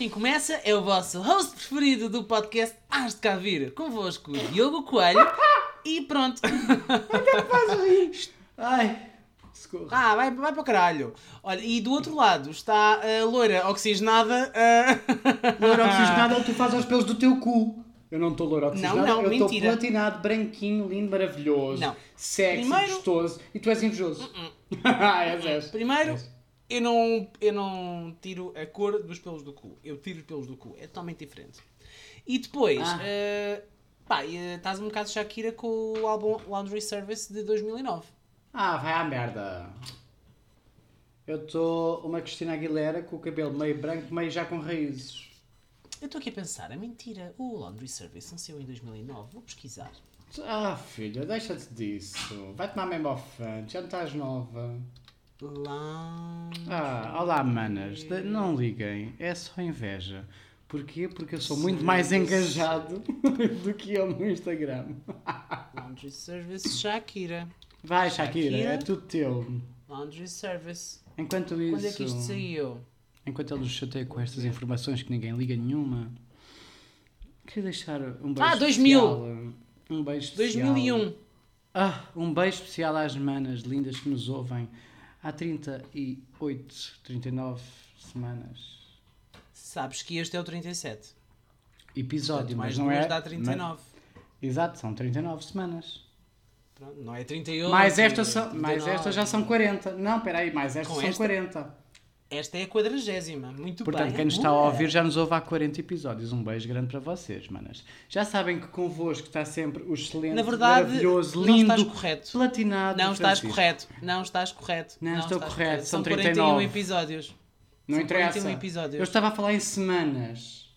quem começa é o vosso host preferido do podcast Hás de Cá Vir. Convosco, Diogo Coelho. E pronto. Ai, socorro. Ah, vai, vai para o caralho. Olha, e do outro lado está a loira oxigenada. a- Louro oxigenado é o que tu fazes aos pelos do teu cu. Eu não estou louro oxigenado, Não, não, eu estou platinado, branquinho, lindo, maravilhoso, Não. sexy, Primeiro- gostoso e tu és invejoso. és, és. Primeiro, És. Eu não, eu não tiro a cor dos pelos do cu. Eu tiro os pelos do cu. É totalmente diferente. E depois, Ah. eh, pá, eh, estás um bocado Shakira com o álbum Laundry Service de 2009. Ah, vai à merda. Eu estou uma Cristina Aguilera com o cabelo meio branco, meio já com raízes. Eu estou aqui a pensar, é mentira. O Laundry Service saiu em 2009. Vou pesquisar. Ah, filha, deixa-te disso. Vai tomar mesmo ao fã, já não estás nova. Laundry... Ah, olá, manas. Não liguem, é só inveja. Porquê? Porque eu sou muito mais engajado do que eu no Instagram. Laundry Service Shakira. Vai, Shakira, Shakira? é tudo teu. Laundry Service. Enquanto isso. Quando é que isto saiu? Enquanto ele nos chateia com estas informações que ninguém liga nenhuma. Queria deixar um beijo Ah, 2000. especial. Um beijo especial. 2001. Ah, um beijo especial às manas lindas que nos ouvem há 38, 39 semanas. Sabes que este é o 37. Episódio, Portanto, mais mas não duas é. dá 39. Exato, são 39 semanas. Pronto, não é 38. mais estas são, 39. mais estas já são 40. Não, espera aí, mais estas Com são esta? 40. Esta é a quadragésima. Muito Portanto, bem. quem nos está a ouvir já nos ouve há 40 episódios. Um beijo grande para vocês, manas. Já sabem que convosco está sempre o excelente, Na verdade, maravilhoso, não lindo, estás correto. platinado. Não estás Francisco. correto. Não estás correto. Não estou estás correto, são 41 39. episódios. Não São interessa. 41 episódios. Eu estava a falar em semanas.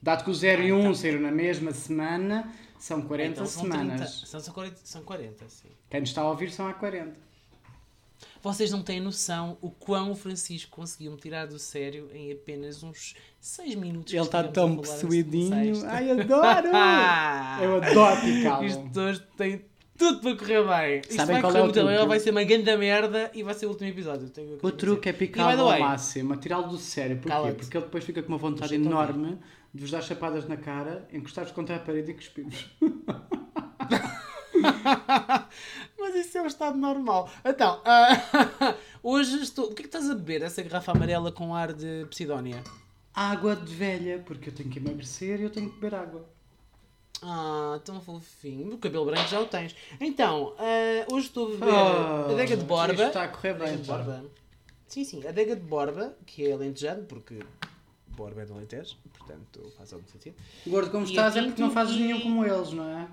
Dado que o 0 e 1 um saíram na mesma semana, são 40 Então são semanas. 30. São, são 40, são 40, sim. Quem nos está a ouvir são há 40. Vocês não têm noção o quão o Francisco conseguiu me tirar do sério em apenas uns 6 minutos. Ele está estivemos tão possuidinho. Ai, adoro! Eu adoro picá-lo. Isto hoje tem tudo para correr bem. Isto Sabem vai qual correr é bem. Vai ser uma grande merda e vai ser o último episódio. O truque é picá-lo ao máximo, tirá-lo do sério. Porquê? Porque ele depois fica com uma vontade enorme de vos dar chapadas na cara, encostar-vos contra a parede e cuspir-vos. Mas isso é um estado normal. Então, ah, hoje estou. O que é que estás a beber? Essa garrafa amarela com ar de Psidónia? Água de velha, porque eu tenho que emagrecer e eu tenho que beber água. Ah, tão fofinho. O cabelo branco já o tens. Então, ah, hoje estou a beber Ah, adega de borba. está a correr bem, Adega de borba. Sim, sim. Adega de borba, que é alentejado, porque borba é de alentejo. Portanto, faz algum sentido. Gordo como E estás é porque não fazes nenhum como eles, não é?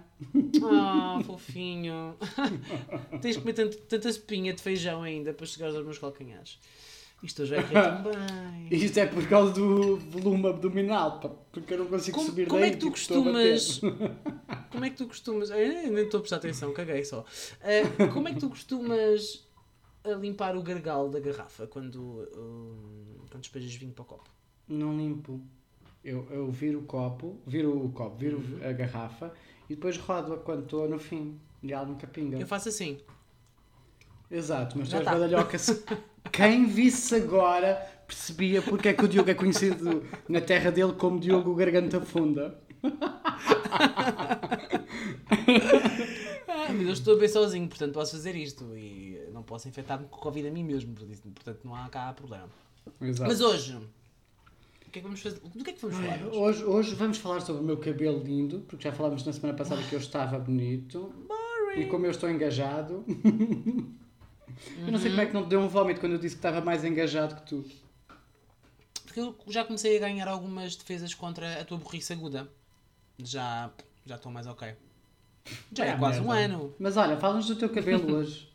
Ah, fofinho. Tens de comer tanto, tanta espinha de feijão ainda para chegares aos meus calcanhares. Isto hoje é é tão bem. Isto é por causa do volume abdominal, porque eu não consigo Como, subir como daí. é que tu costumas. Como é que tu costumas. Eu nem estou a prestar atenção, caguei só. Ah, como é que tu costumas a limpar o gargalo da garrafa quando, hum, quando despejas vinho para o copo? Não limpo. Eu, eu viro o copo, viro o copo, viro Uhum. a garrafa e depois rodo-a quando estou no fim. E ela nunca pinga. Eu faço assim. Exato, mas tu és badalhoca. Quem visse agora percebia porque é que o Diogo é conhecido na terra dele como Diogo Garganta Funda. Ah, mas eu estou ver sozinho, portanto posso fazer isto. E não posso infectar-me com Covid a mim mesmo, portanto não há cá problema. Exato. Mas hoje. O que é que vamos fazer? Do que é que vamos falar hoje? Hoje, hoje vamos falar sobre o meu cabelo lindo, porque já falámos na semana passada que eu estava bonito. E como eu estou engajado. eu não sei como é que não te deu um vómito quando eu disse que estava mais engajado que tu. Porque eu já comecei a ganhar algumas defesas contra a tua burrice aguda. Já já estou mais ok. Já é, Ah, quase um ano. Mas olha, fala-nos do teu cabelo hoje.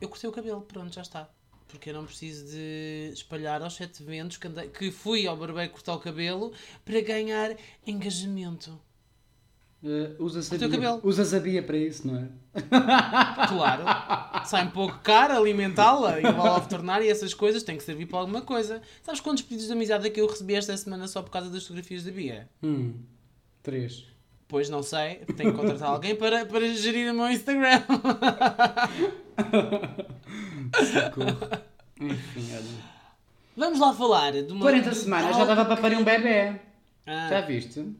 Eu cortei o cabelo, pronto, já está. Porque eu não preciso de espalhar aos sete ventos que, andei- que fui ao barbeiro cortar o cabelo para ganhar engajamento. Uh, usas, a O teu Bia, cabelo. usas a Bia para isso, não é? Claro, sai um pouco caro alimentá-la e vá tornar e essas coisas têm que servir para alguma coisa. Sabes quantos pedidos de amizade é que eu recebi esta semana só por causa das fotografias da Bia? Hum, três. Pois não sei, tenho que contratar alguém para, para gerir o meu Instagram. Socorro. Enfim, olha. Vamos lá falar de uma. 40 de semanas já dava para parir um bebê. Ah. Já viste?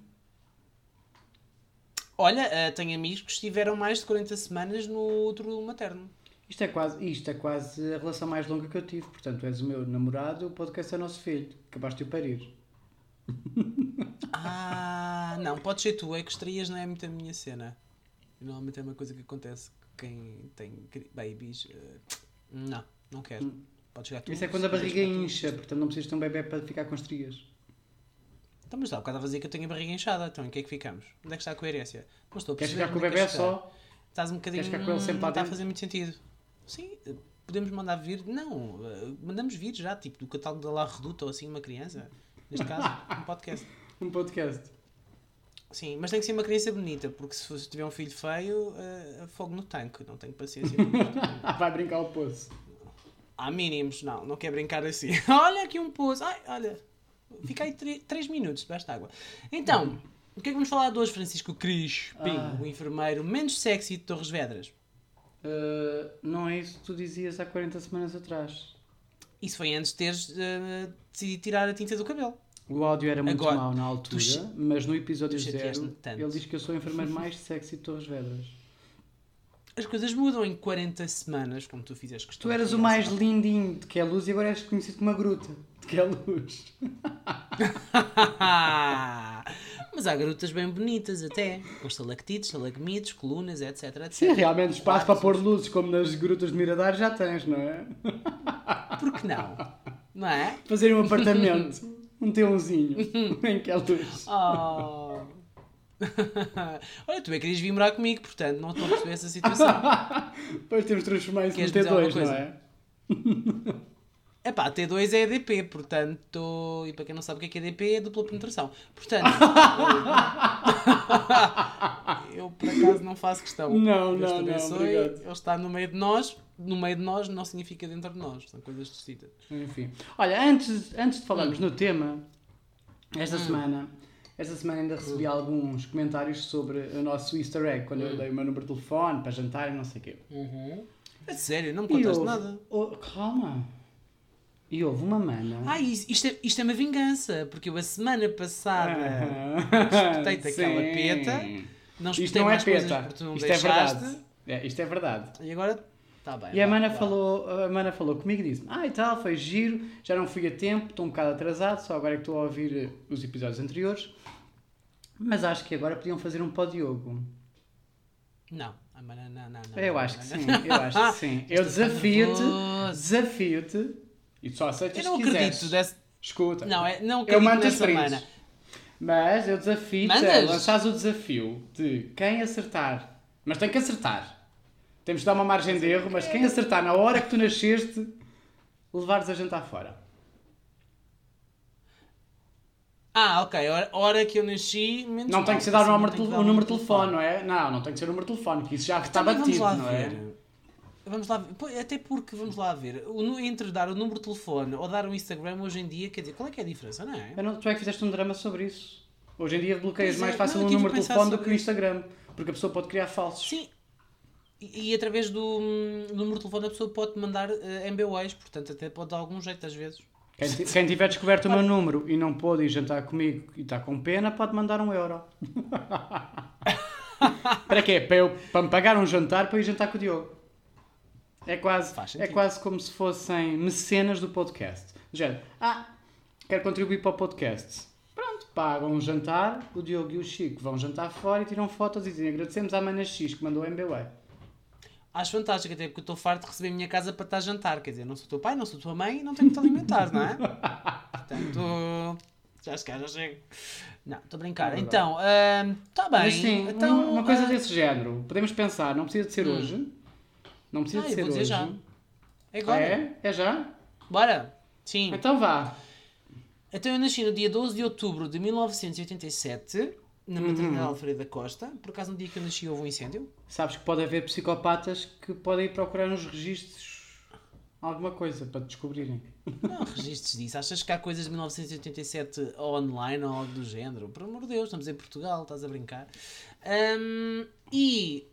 Olha, ah, tenho amigos que estiveram mais de 40 semanas no outro materno. Isto é, quase, isto é quase a relação mais longa que eu tive. Portanto, és o meu namorado, o podcast é o nosso filho. Acabaste de o parir. Ah, não, pode ser tu, é que estreias não é muito a minha cena. Normalmente é uma coisa que acontece com quem tem babies. eh, não, não quero. Pode chegar tu. Isso é quando a barriga incha. Portanto, não precisas ter um bebê para ficar com estrias. Então, mas dá um bocado a dizer que eu tenho a barriga inchada. Então, em que é que ficamos? Onde é que está a coerência? Não estou a Queres ficar com o é bebê chegar. só? Estás um bocadinho. Queres ficar com ele sempre lá não está a fazer muito sentido. Sim, podemos mandar vir. Não, eh, mandamos vir já, tipo, do catálogo da La Reduta ou assim, uma criança. Neste caso, um podcast. Um podcast. Sim, mas tem que ser uma criança bonita, porque se tiver um filho feio, eh, fogo no tanque. Não tenho paciência. Vai brincar ao poço. Há mínimos, não, não quer brincar assim. olha aqui um poço. Ai, olha, fica aí 3 minutos debaixo de água. Então, o que é que vamos falar de hoje, Francisco Crispim, Ah. o enfermeiro menos sexy de Torres Vedras? Uh, não é isso que tu dizias há 40 semanas atrás. Isso foi antes de teres eh, decidido tirar a tinta do cabelo. O áudio era muito Agora, mau na altura, tu mas no episódio zero ele diz que eu sou o enfermeiro mais sexy de Torres Vedras. As coisas mudam em 40 semanas, como tu fizeste questão. Tu eras o mais lindinho de que é luz e agora és conhecido como uma gruta de que é luz. Mas há garotas bem bonitas até, com estalactites, estalagmites, colunas, etc, etc. Sim, realmente espaço para pôr luzes como nas grutas de Miradar já tens, não é? Por que não? Não é? Fazer um apartamento, um T1zinho em que é luz. Oh. Olha, tu é que querias vir morar comigo, portanto não estou a perceber essa situação. Depois temos de transformar isso num dizer alguma T2, não coisa? é? Epá, T2 é EDP, portanto, e para quem não sabe o que é que é EDP, é dupla penetração. Portanto, eu por acaso não faço questão. Não, Deus te não, não, obrigado. Ele está no meio de nós, no meio de nós não significa dentro de nós, são coisas distintas. Enfim. Olha, antes, antes de falarmos Hum. no tema, esta semana, esta semana ainda recebi alguns comentários sobre o nosso easter egg, quando Hum. eu dei o meu número de telefone para jantar e não sei o quê. É sério, não me contaste houve- nada. oh, calma. E houve uma mana. Ah, isto, é, isto é uma vingança, porque eu a semana passada Ah, espetei-te aquela peta, não Isto não é mais coisas peta. porque tu não Isto é deixaste, verdade. É, isto é verdade. e agora está bem. E a Mana, falou, a Mana falou comigo e disse Ah, e tal, foi giro, já não fui a tempo, estou um bocado atrasado, só agora é que estou a ouvir eh, os episódios anteriores. Mas acho que agora podiam fazer um pó Diogo. Não, a Mana, não, não, não. Eu acho que sim, eu acho que sim. Eu desafio-te, desafio-te, e só aceitas Eu não se acredito desse... Escuta. Não, é, não eu mando os prints. Mas eu desafio-te lançares o desafio de quem acertar. Mas tem que acertar. Temos de dar uma margem de erro, mas quem acertar na hora que tu nasceste, levares a jantar fora. Ah, ok, a hora, hora que eu nasci, menos Não mal, tem que ser dar o número, de que tel- dar o número de telefone, não é? Não, não tem que ser o número de telefone, porque isso já está Também batido, não é? ver. Vamos lá ver. Até porque, vamos lá ver, entre dar o número de telefone ou dar um Instagram hoje em dia, quer dizer, qual é que é a diferença, não é? Não- tu é que fizeste um drama sobre isso. Hoje em dia bloqueias Pois mais é, fácil não, um número de telefone do que o. Instagram, porque a pessoa pode criar falsos. Sim. E, e através do número de telefone a pessoa pode mandar uh, MBWays, portanto até pode dar algum jeito às vezes. Quem, quem tiver descoberto o meu número e não pôde ir jantar comigo e está com pena, pode mandar um euro. para quê? Para, eu, para me pagar um jantar para ir jantar com o Diogo. É quase, é quase como se fossem mecenas do podcast. Género, ah, quero contribuir para o podcast. Pronto, pagam um jantar, o Diogo e o Chico vão jantar fora e tiram fotos e dizem agradecemos à Mana X que mandou o MBWay. Acho fantástico, até porque eu estou farto de receber a minha casa para estar a jantar. Quer dizer, não sou teu pai, não sou tua mãe, não tenho que te alimentar, não é? Portanto, já se calhar já chego. Não, estou a brincar. É então, está bem. Mas sim, então, uma, coisa ah, desse género. Podemos pensar, não precisa de ser hoje. Não precisa Ah, de ser vou dizer hoje. já. É Ah, agora. é? É já? Bora. Sim. Então vá. Então eu nasci no dia 12 de outubro de 1987, na Uhum. maternidade Alfredo da Costa. Por acaso no dia que eu nasci houve um incêndio. Sabes que pode haver psicopatas que podem ir procurar nos registros alguma coisa para descobrirem. Não, registros disso. Achas que há coisas de 1987 online ou algo do género? Por amor de Deus, estamos em Portugal, estás a brincar. Ahm, e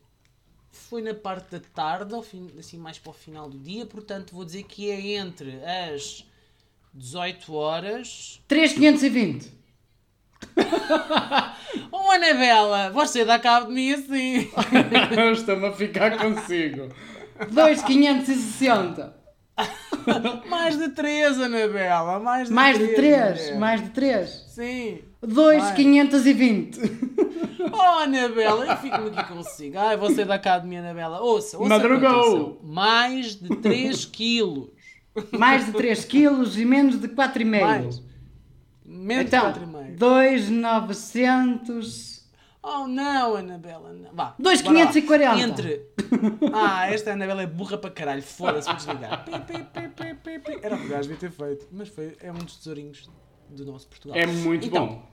foi na parte da tarde, ao fim, assim mais para o final do dia, portanto vou dizer que é entre as 18 horas. 3,520. Oh, Anabela, você dá cabo de mim assim. Estou-me a ficar consigo. 2,560. mais de 3, Anabela. Mais de Mais de 3. 3. Mais de 3. Sim. 2,520. Oh, Anabela, eu fico aqui consigo. Ai, você dá cabo de mim, Anabela. Ouça, ouça. Madrugou. Mais de 3 quilos. Mais de 3 quilos e menos de 4,5. Menos Então, de 4,5. 2,900. Oh, não, Anabela. Não. Vá. 2,540. bora lá. Entre. Ah, esta Anabela é burra para caralho. Foda-se, vou desligar. Era o que o gajo devia ter feito. Mas foi, é um dos tesourinhos do nosso Portugal. É muito Então, bom.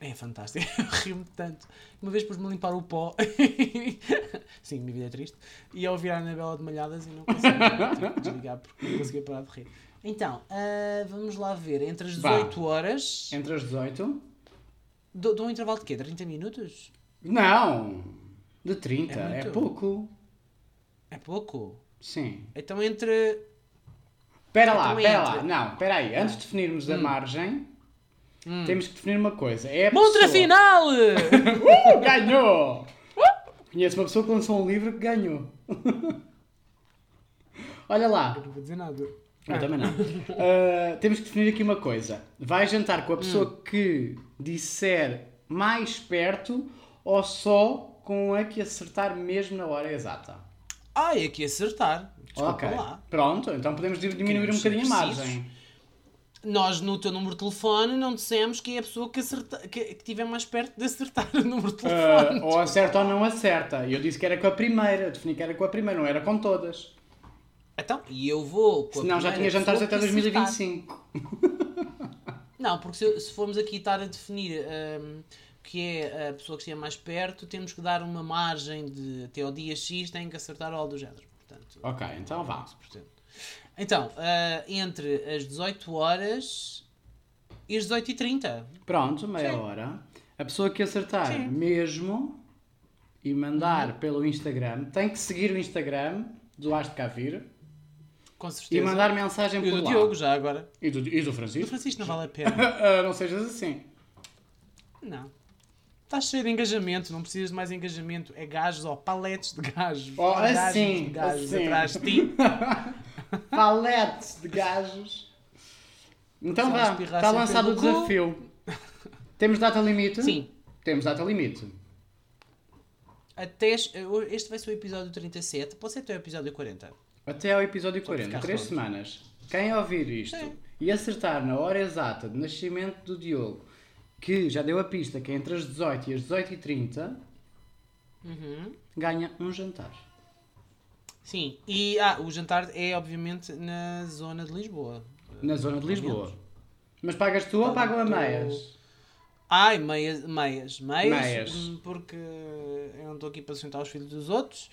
É fantástico. Eu rio-me tanto. Uma vez pus-me a limpar o pó. Sim, minha vida é triste. E ao ouvir a Anabela de malhadas e não conseguia que desligar porque não conseguia parar de rir. Então, ah, vamos lá ver. Entre as Vá. 18 horas. Entre as 18? Dou, dou um intervalo de quê? 30 minutos? Não. De 30. É É, pouco. É pouco. Sim. Então entre. Espera lá, Então espera entra. lá. Não, espera aí. Antes de definirmos a margem, temos que definir uma coisa. É a Montra pessoa... final! Uh, ganhou! Conheço uma pessoa que lançou um livro que ganhou. Olha lá. não vou dizer nada. Eu também não. Uh, temos que definir aqui uma coisa. Vai jantar com a pessoa que disser mais perto ou só com a que acertar mesmo na hora exata? Ai, aqui acertar. Desculpa ok. lá. Pronto, então podemos di- diminuir um bocadinho a margem. Nós no teu número de telefone não dissemos que é a pessoa que, acerta, que, que estiver mais perto de acertar o número de telefone. Uh, ou acerta ou não acerta. Eu disse que era com a primeira, defini que era com a primeira, não era com todas. Então, e eu vou. Com a Senão já tinha jantares até que acertar. 2025. Não, porque se, se formos aqui estar a definir hum, que é a pessoa que estiver mais perto, temos que dar uma margem de até ao dia X tem que acertar algo do género. Portanto, Ok, então vá. 11%. Então, ah, entre as 18 horas e as 18 e 30 Pronto, meia Sim. hora. A pessoa que acertar Sim. mesmo e mandar pelo Instagram, tem que seguir o Instagram do As de Com e certeza. mandar mensagem E por o do lá. Diogo já agora. E do, e do O Francisco. Francisco não vale a pena. Ah, não sejas assim. Não. Estás cheio de engajamento, não precisas de mais engajamento. É gajos ou paletes de gajos. Oh, assim, de gajos assim. atrás de ti. Paletes de gajos. Então vá, está lançado o desafio. Temos data limite? Sim. Temos data limite. Até este este vai ser o episódio 37. Pode ser até o episódio 40. Até ao episódio para 40, ficar 3 redondos. semanas. Quem ouvir isto Sim. e acertar na hora exata de nascimento do Diogo, que já deu a pista que é entre as 18 e as 18 e 30, Uhum. ganha um jantar. Sim. E ah, o jantar é obviamente na zona de Lisboa. Na zona de Lisboa. Mas pagas tu ou pagam a meias? Ai, meias, meias, meias, Meias. porque eu não estou aqui para sustentar os filhos dos outros.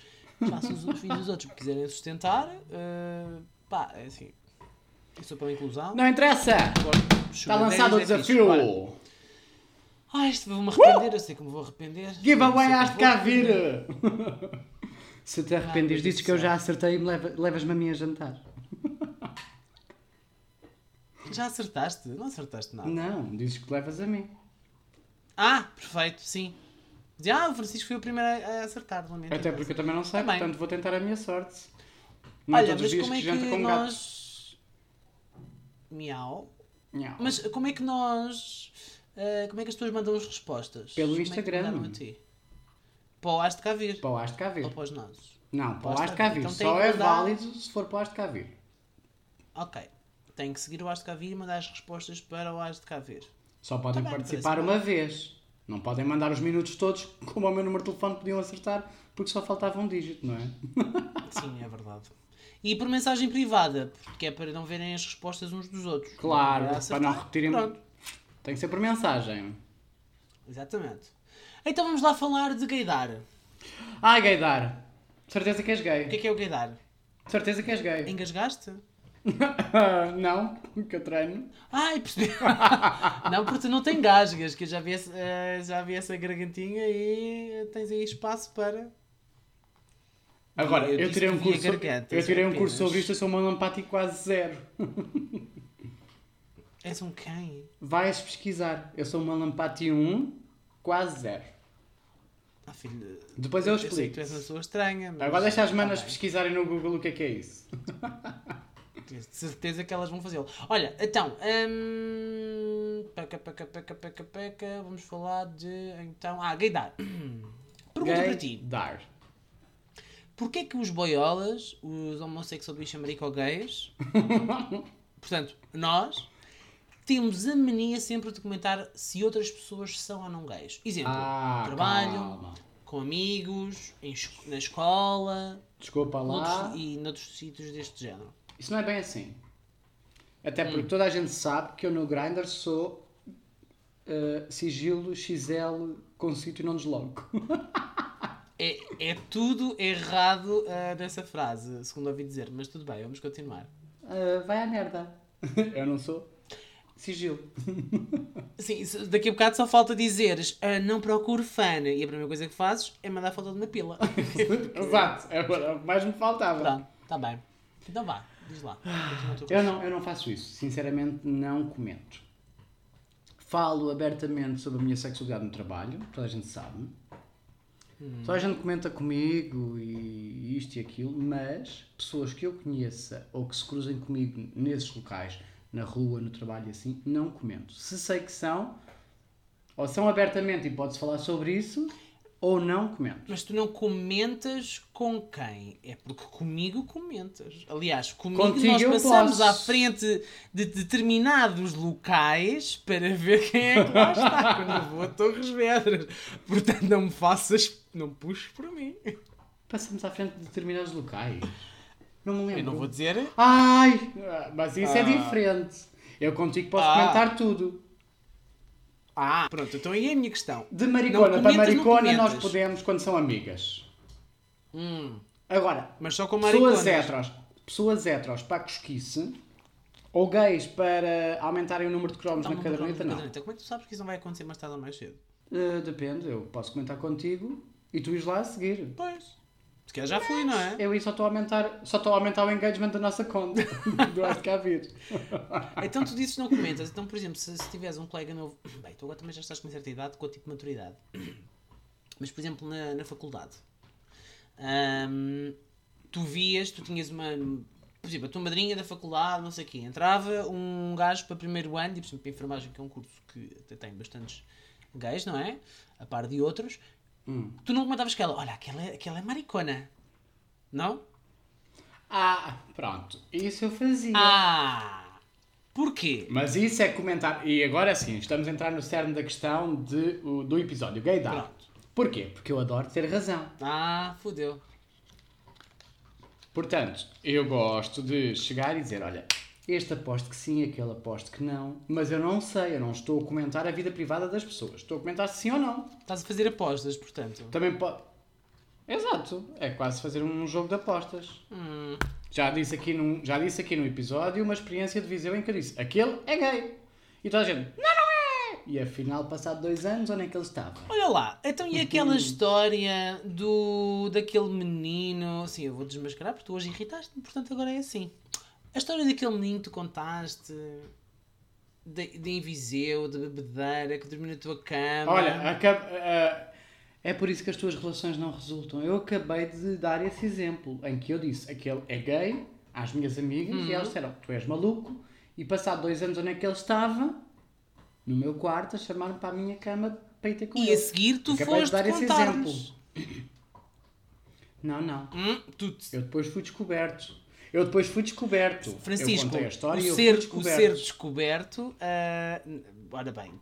Faço os os filhos dos outros que quiserem sustentar. uh, pá, é assim. Eu sou para a inclusão. Não interessa! Está lançado o é desafio! Bora. Ai, isto vou-me arrepender, eu sei que me vou arrepender. Giveaway que de cá vir! Se te arrependes, Ai, dizes que eu já acertei e me leva- levas-me a mim a jantar. Já acertaste? Não acertaste nada. Não, dizes que levas a mim. Ah, perfeito, sim. Dizia, ah, o Francisco foi o primeiro a acertar, lamento. Até porque eu também não sei, bem. portanto vou tentar a minha sorte. Não Olha, todos os mas dias como é que nós. Miau. Não. Mas como é que nós. eh, como é que as pessoas mandam as respostas? Pelo Como é Instagram. ti? Para o Has de cá vir. Para o As de cá vir. Ou para os nossos? Não, para o Para o As de cá vir. Então Só é mandar- válido se for para o As de cá vir. Ok. Tem que seguir o Has de cá vir e mandar as respostas para o Has de cá vir. Só podem Tá bem, participar uma vez. Não podem mandar os minutos todos, como ao meu número de telefone podiam acertar, porque só faltava um dígito, não é? Sim, é verdade. E por mensagem privada, porque é para não verem as respostas uns dos outros. Claro, Para para acertar, não repetirem. Pronto. Tem que ser por mensagem. Exatamente. Então vamos lá falar de gaydar. Ai, gaydar. Certeza que és O que é gay. que é o gaydar? Certeza que és gay. Engasgaste? Não, que eu treino. Ai, percebi. não, porque tu não tem gasgas, que eu já vi, esse- eh, já vi essa gargantinha e tens aí espaço para. Agora, Eu eu, tirei um curso, gargantas eu tirei um apenas. curso sobre isto, eu sou monopático quase zero. És um quem? Vais pesquisar. Eu sou uma Lampati 1, quase zero. Ah, filho. Depois eu que explico. tu és uma pessoa estranha. Agora deixa as Tá manas pesquisarem no Google o que é que é isso. De certeza que elas vão fazê-lo. Olha, então. hum, peca, peca, peca, peca, peca. Vamos falar de. Então. Ah, gaydar. Pergunta Gay para ti. Dar. Porquê que os boiolas, os homossexual bicho americo gays, portanto, nós, temos a mania sempre de comentar se outras pessoas são ou não gays? Exemplo, Ah, trabalho, calma. com amigos, em na escola Desculpa lá. noutros- e noutros sítios deste género. Isso não é bem assim. Até Hum. porque toda a gente sabe que eu no Grindr sou eh, sigilo XL com sítio e não deslogo. É, é tudo errado nessa frase, segundo ouvi dizer, mas tudo bem, vamos continuar. Eh, vai à merda. eu não sou sigilo. Sim, daqui a bocado só falta dizeres ah, não procuro fã e a primeira coisa que fazes é mandar foto de uma pila. Exato, é o mais me faltava. Pronto, está bem. Então vá, diz lá. Eu não, eu não faço isso. Sinceramente, não comento. Falo abertamente sobre a minha sexualidade no trabalho, toda a gente sabe. Toda a gente comenta comigo e isto e aquilo, mas pessoas que eu conheça ou que se cruzem comigo nesses locais, na rua, no trabalho e assim, não comento. Se sei que são, ou são abertamente e pode-se falar sobre isso, ou não comento. Mas tu não comentas com quem? É porque comigo comentas. Aliás, comigo Contigo nós passamos posso. à frente de determinados locais para ver quem é que lá está quando eu vou a Torres Vedras. Portanto, não me faças, não puxes por mim. Passamos à frente de determinados locais. Não me lembro. Eu não vou dizer. Ai, mas isso é Ah. diferente. Eu contigo posso Ah. comentar tudo. Ah, pronto, então aí é a minha questão. De maricona Não para comentas, maricona nós podemos quando são amigas. Hum, Agora, mas só com pessoas heteros, pessoas heteros para a cosquice ou gays para aumentarem o número de cromos na caderneta, não. caderneta. Como é que tu sabes que isso não vai acontecer mais tarde ou mais cedo? Eh, depende, eu posso comentar contigo e tu ires lá a seguir. Pois. Se calhar já fui, não é? Eu aí só estou a aumentar, só estou a aumentar o engagement da nossa conta. do Acho cá vir. Então tu dizes que não comentas. Então, por exemplo, se, se tiveres um colega novo. Bem, tu agora também já estás com uma certa idade, com o tipo de maturidade. Mas, por exemplo, na, na faculdade, hum, tu vias, tu tinhas uma. Por exemplo, a tua madrinha da faculdade, não sei o quê, entrava um gajo para primeiro ano, e por exemplo, para enfermagem, que é um curso que até tem bastantes gays, não é? A par de outros. Hum. Tu não comentavas que ela, olha, aquela, é- aquela é maricona. Não? Ah, pronto. Isso eu fazia. Ah! Porquê? Mas isso é comentar. E agora sim, estamos a entrar no cerne da questão de, do episódio gaydar. Pronto. Porquê? Porque eu adoro ter razão. Ah, fodeu. Portanto, eu gosto de chegar e dizer: olha, este aposto que sim, aquele aposto que não, mas eu não sei, eu não estou a comentar a vida privada das pessoas. Estou a comentar se sim ou não. Estás a fazer apostas, portanto. Também pode. Exato, é quase fazer um jogo de apostas. Hum, Já disse aqui num, já disse aqui no episódio uma experiência de Viseu em que eu disse: aquele é gay. E toda a gente: não, não é! E afinal, passado dois anos, onde é que ele estava? olha lá, então e aquela história do daquele menino. Sim, eu vou desmascarar porque tu hoje irritaste-me, portanto agora é assim. A história daquele menino que tu contaste de, de em Viseu, de bebedeira, que dormiu na tua cama. Olha, acab- eh, é por isso que as tuas relações não resultam. Eu acabei de dar esse exemplo em que eu disse aquele é gay às minhas amigas e elas disseram tu és maluco e passado dois anos onde é que ele estava? No meu quarto a chamar-me para a minha cama para ir ter com e ele. a seguir tu Acabei de foste dar esse contar-nos. Não, não. Hum, Eu depois fui descoberto. Eu depois fui descoberto. Francisco, eu a história o, ser, o descoberto. ser descoberto, ah, ora bem,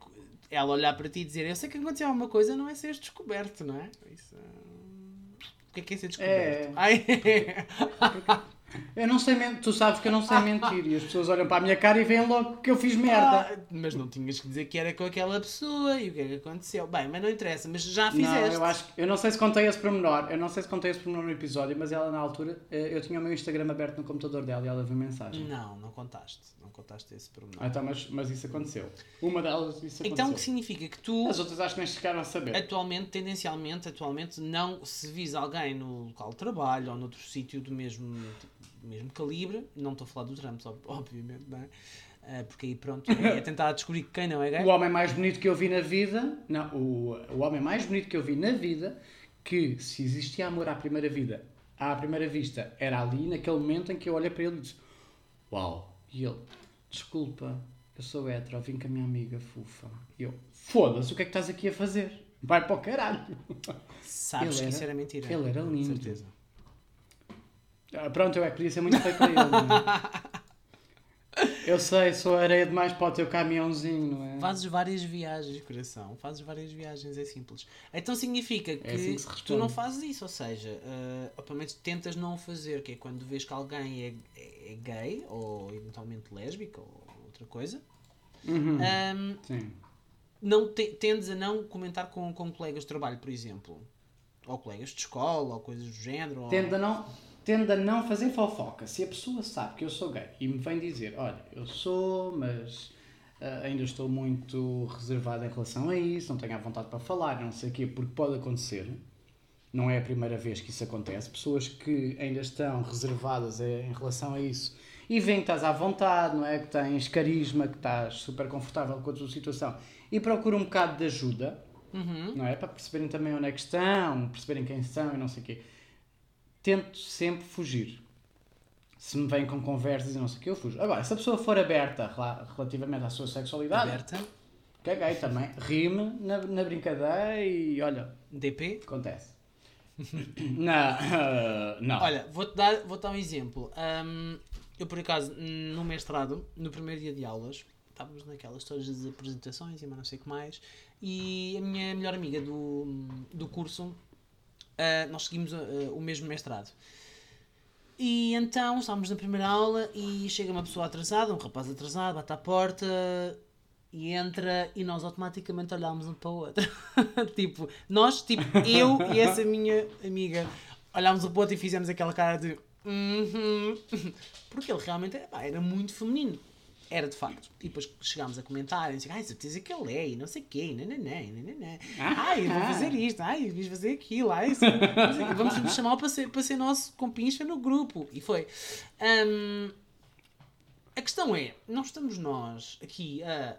ela olhar para ti e dizer eu sei que aconteceu alguma coisa, não é ser descoberto, não é? Isso, ah, o que é que é ser descoberto? É. Ai, Eu não sei mentir. Tu sabes que eu não sei mentir. E as pessoas olham para a minha cara e veem logo que eu fiz merda. ah, mas não tinhas que dizer que era com aquela pessoa e o que é que aconteceu. Bem, mas não interessa, mas já Não, fizeste. eu acho eu não sei se contei esse pormenor, eu não sei se contei esse pormenor no episódio, mas ela na altura, eh, eu tinha o meu Instagram aberto no computador dela e ela viu mensagem. Não, não contaste. Não contaste esse pormenor. Ah, então, mas, mas isso aconteceu. Uma delas isso aconteceu. então o que significa que tu As outras acho que nem chegaram a saber. atualmente, tendencialmente, atualmente, não se visa alguém no local de trabalho ou noutro sítio do mesmo, do mesmo calibre, não estou a falar do Trump, ob- obviamente, não é? Ah, porque aí pronto, é tentar descobrir quem não é gay. O homem mais bonito que eu vi na vida, não, o, o homem mais bonito que eu vi na vida, que se existia amor à primeira vida, à primeira vista, era ali naquele momento em que eu olhei para ele e disse: Uau! E ele, desculpa, eu sou hétero, vim com a minha amiga Fufa. E eu, foda-se, o que é que estás aqui a fazer? Vai para o caralho! Sabes Ele que isso era- era mentira. ele era Com lindo. certeza. Ah, pronto, eu é que podia ser muito feio para ele. é? Eu sei, sou areia demais para o teu caminhãozinho, não é? Fazes várias viagens, coração. Fazes várias viagens, é simples. Então significa que, assim que tu não fazes isso, ou seja, uh, ou pelo menos tentas não o fazer, que é quando vês que alguém é, é- é gay, ou eventualmente lésbica, ou outra coisa, Uhum. um, Sim. não te- tendes a não comentar com, com colegas de trabalho, por exemplo. Ou colegas de escola, ou coisas do género. ou- Tende a, não, tende a não fazer fofoca. Se a pessoa sabe que eu sou gay e me vem dizer, olha, eu sou, mas ah, ainda estou muito reservado em relação a isso, não tenho a vontade para falar, não sei o quê, porque pode acontecer. Não é a primeira vez que isso acontece. Pessoas que ainda estão reservadas eh, em relação a isso e veem que estás à vontade, não é? Que tens carisma, que estás super confortável com a tua situação e procuram um bocado de ajuda, Uhum. não é? Para perceberem também onde é que estão, perceberem quem são e não sei o quê. Tento sempre fugir. Se me vêm com conversas e não sei o quê, eu fujo. Agora, se a pessoa for aberta rela- relativamente à sua sexualidade, Aberta, caguei também. Rime na, na brincadeira e olha, DP. acontece. não, não. Olha, vou-te dar, vou dar um exemplo. Ahm, eu, por acaso, no mestrado, no primeiro dia de aulas, estávamos naquelas todas das apresentações e mais não sei o que mais, e a minha melhor amiga do, do curso, ah, nós seguimos ah, o mesmo mestrado. E então estávamos na primeira aula e chega uma pessoa atrasada, um rapaz atrasado, bate à porta e entra e nós automaticamente olhámos um para o outro. tipo, nós, tipo, eu e essa minha amiga olhámos um para o outro e fizemos aquela cara de "Uhum", porque ele realmente pá, era muito feminino. Era de facto. E depois chegámos a comentar, e disse, ai, certeza que ele é, e não sei o quê, nananã, nananã. Ai, eu vou fazer isto, ai, eu fiz fazer aquilo, ai, isso, vamos nos chamar para ser, para ser nosso compincha no grupo. E foi. Hum, a questão é, não estamos nós aqui a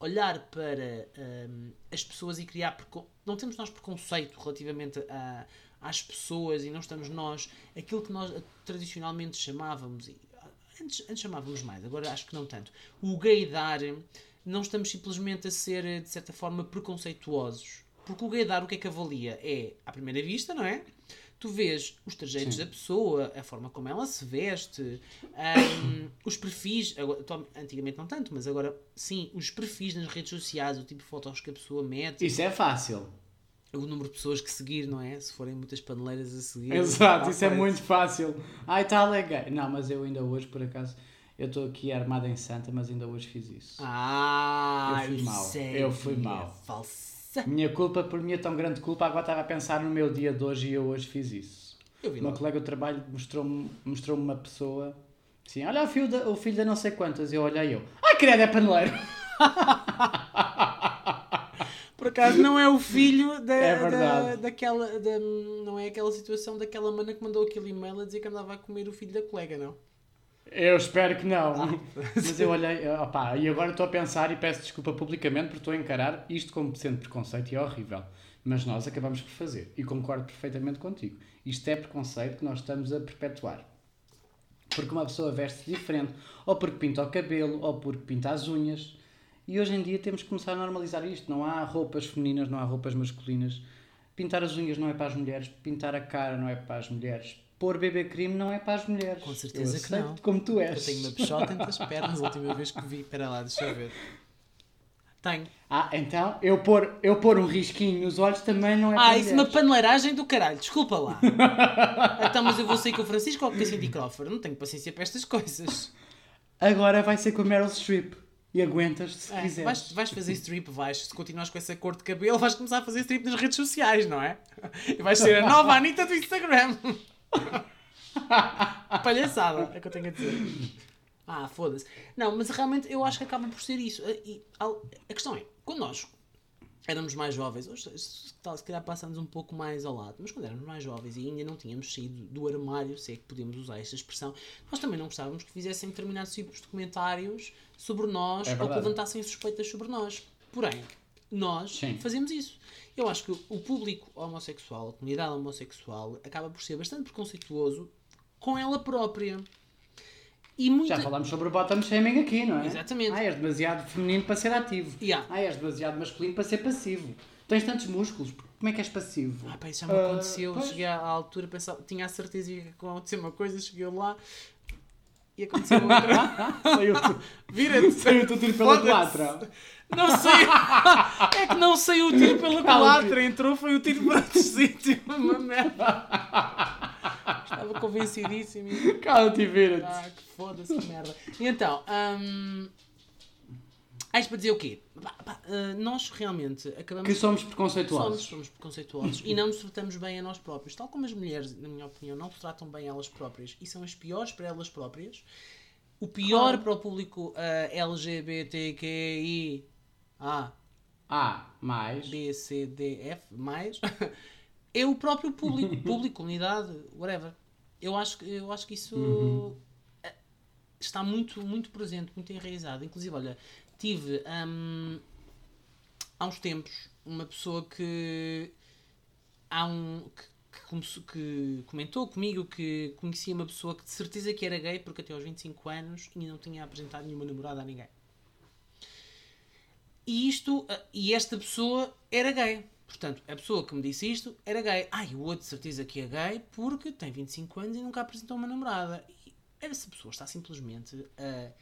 olhar para hum, as pessoas e criar precon... não temos nós preconceito relativamente a, às pessoas e não estamos nós aquilo que nós tradicionalmente chamávamos e antes, antes chamávamos mais, agora acho que não tanto o gaydar, não estamos simplesmente a ser de certa forma preconceituosos porque o gaydar o que é que avalia? É à primeira vista, não é? Tu vês os trajeitos Sim. da pessoa, a forma como ela se veste, hum, os perfis, agora, antigamente não tanto, mas agora sim, os perfis nas redes sociais, o tipo de fotos que a pessoa mete, Isso é fácil. O número de pessoas que seguir, não é? Se forem muitas paneleiras a seguir. Exato, tá isso é feito. muito fácil. Ai, tal é gay. Não, mas eu ainda hoje, por acaso, eu estou aqui armado em santa, mas ainda hoje fiz isso. Ah, Eu fui isso é eu fui mau. Falsa. Minha culpa, por minha tão grande culpa, agora estava a pensar no meu dia de hoje e eu hoje fiz isso. Eu vi meu logo. colega de trabalho mostrou-me mostrou uma pessoa assim: Olha o filho, da, o filho da não sei quantas. Eu olhei eu: Ai, credo, é paneleiro! Por acaso não é o filho da, É da- daquela. da- não é aquela situação daquela mana que mandou aquele e-mail a dizer que andava a comer o filho da colega, não? Eu espero que não. Ah. Mas eu olhei, opá, e agora estou a pensar e peço desculpa publicamente porque estou a encarar isto como sendo preconceito e é horrível. Mas nós acabamos por fazer e concordo perfeitamente contigo. Isto é preconceito que nós estamos a perpetuar. Porque uma pessoa veste diferente, ou porque pinta o cabelo, ou porque pinta as unhas. E hoje em dia temos que começar a normalizar isto. Não há roupas femininas, não há roupas masculinas. Pintar as unhas não é para as mulheres, pintar a cara não é para as mulheres. Pôr bebê crime não é para as mulheres. Com certeza Eu que não. como tu és. Eu tenho uma peixota entre as pernas a última vez que vi. Espera lá, deixa eu ver. Tenho. Ah, então eu pôr, eu pôr um risquinho nos olhos também não é Ah, para isso é uma paneleiragem do caralho, desculpa lá. então, mas eu vou sair com o Francisco ou com a Cindy Crawford? Não tenho paciência para estas coisas. Agora vai ser com a Meryl Streep. E aguentas se É, quiseres. vais, vais fazer strip, vais. Se continuares com essa cor de cabelo, vais começar a fazer strip nas redes sociais, não é? E vais ser a nova Anitta do Instagram. Palhaçada, é o que eu tenho a dizer. Ah, foda-se. Não, mas realmente eu acho que acaba por ser isso. E, a questão é, quando nós éramos mais jovens, hoje se calhar passamos um pouco mais ao lado, mas quando éramos mais jovens e ainda não tínhamos saído do armário, se é que podemos usar esta expressão, nós também não gostávamos que fizessem determinados tipos de comentários sobre nós É ou que levantassem suspeitas sobre nós. Porém, nós Sim. fazemos isso. Eu acho que o público homossexual, a comunidade homossexual, acaba por ser bastante preconceituoso com ela própria. E muita... Já falámos sobre o bottom shaming aqui, não é? Exatamente. Ah, és demasiado feminino para ser ativo. Yeah. Ah, és demasiado masculino para ser passivo. Tens tantos músculos, como é que és passivo? Ah, pá, isso já me Ah, aconteceu. Cheguei à altura, pensava, tinha a certeza que ia acontecer uma coisa, cheguei lá e aconteceu outra. Saiu-te Vira-te! saiu o tiro pela culatra. Não sei! É que não saiu o tiro pela culatra, entrou, foi o tiro para outro sítio. Uma merda. Estava convencidíssimo. e- Cala-te. Ah, que foda-se, que merda. E então, ah, isto para dizer o quê? Ah, nós realmente acabamos Que somos Somos, preconceituosos. somos preconceituosos e não nos tratamos bem a nós próprios. Tal como as mulheres, na minha opinião, não se tratam bem elas próprias e são as piores para elas próprias. O pior Claro. para o público ah, LGBTQI A, Ah, mais. B, C, D, F, mais, é o próprio público, público, comunidade, whatever. Eu acho, que- eu acho que isso Uhum. eh, está muito, muito presente, muito enraizado. Inclusive, olha, tive hum, há uns tempos uma pessoa que há um que, que começou- que comentou comigo que conhecia uma pessoa que de certeza que era gay porque até aos 25 anos e não tinha apresentado nenhuma namorada a ninguém. E isto, ah, e esta pessoa era gay. Portanto, a pessoa que me disse isto era gay. Ai, o outro de certeza que é gay porque tem 25 anos e nunca apresentou uma namorada. E essa pessoa está simplesmente a,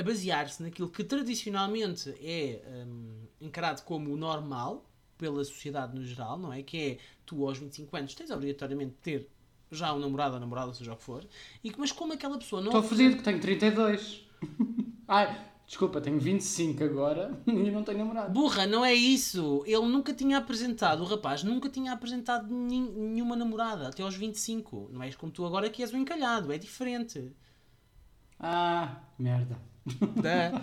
a basear-se naquilo que tradicionalmente é hum, encarado como o normal pela sociedade no geral, não é? Que é tu aos 25 anos tens obrigatoriamente de ter já um namorado ou namorada, seja o que for. E, mas como aquela pessoa não Estou fodido que tenho 32. Ai, desculpa, tenho 25 agora e não tenho namorado. Burra, não é isso. Ele nunca tinha apresentado, o rapaz nunca tinha apresentado nenhuma namorada até aos 25. Não és como tu agora que és um encalhado, é diferente. Ah, merda. Da-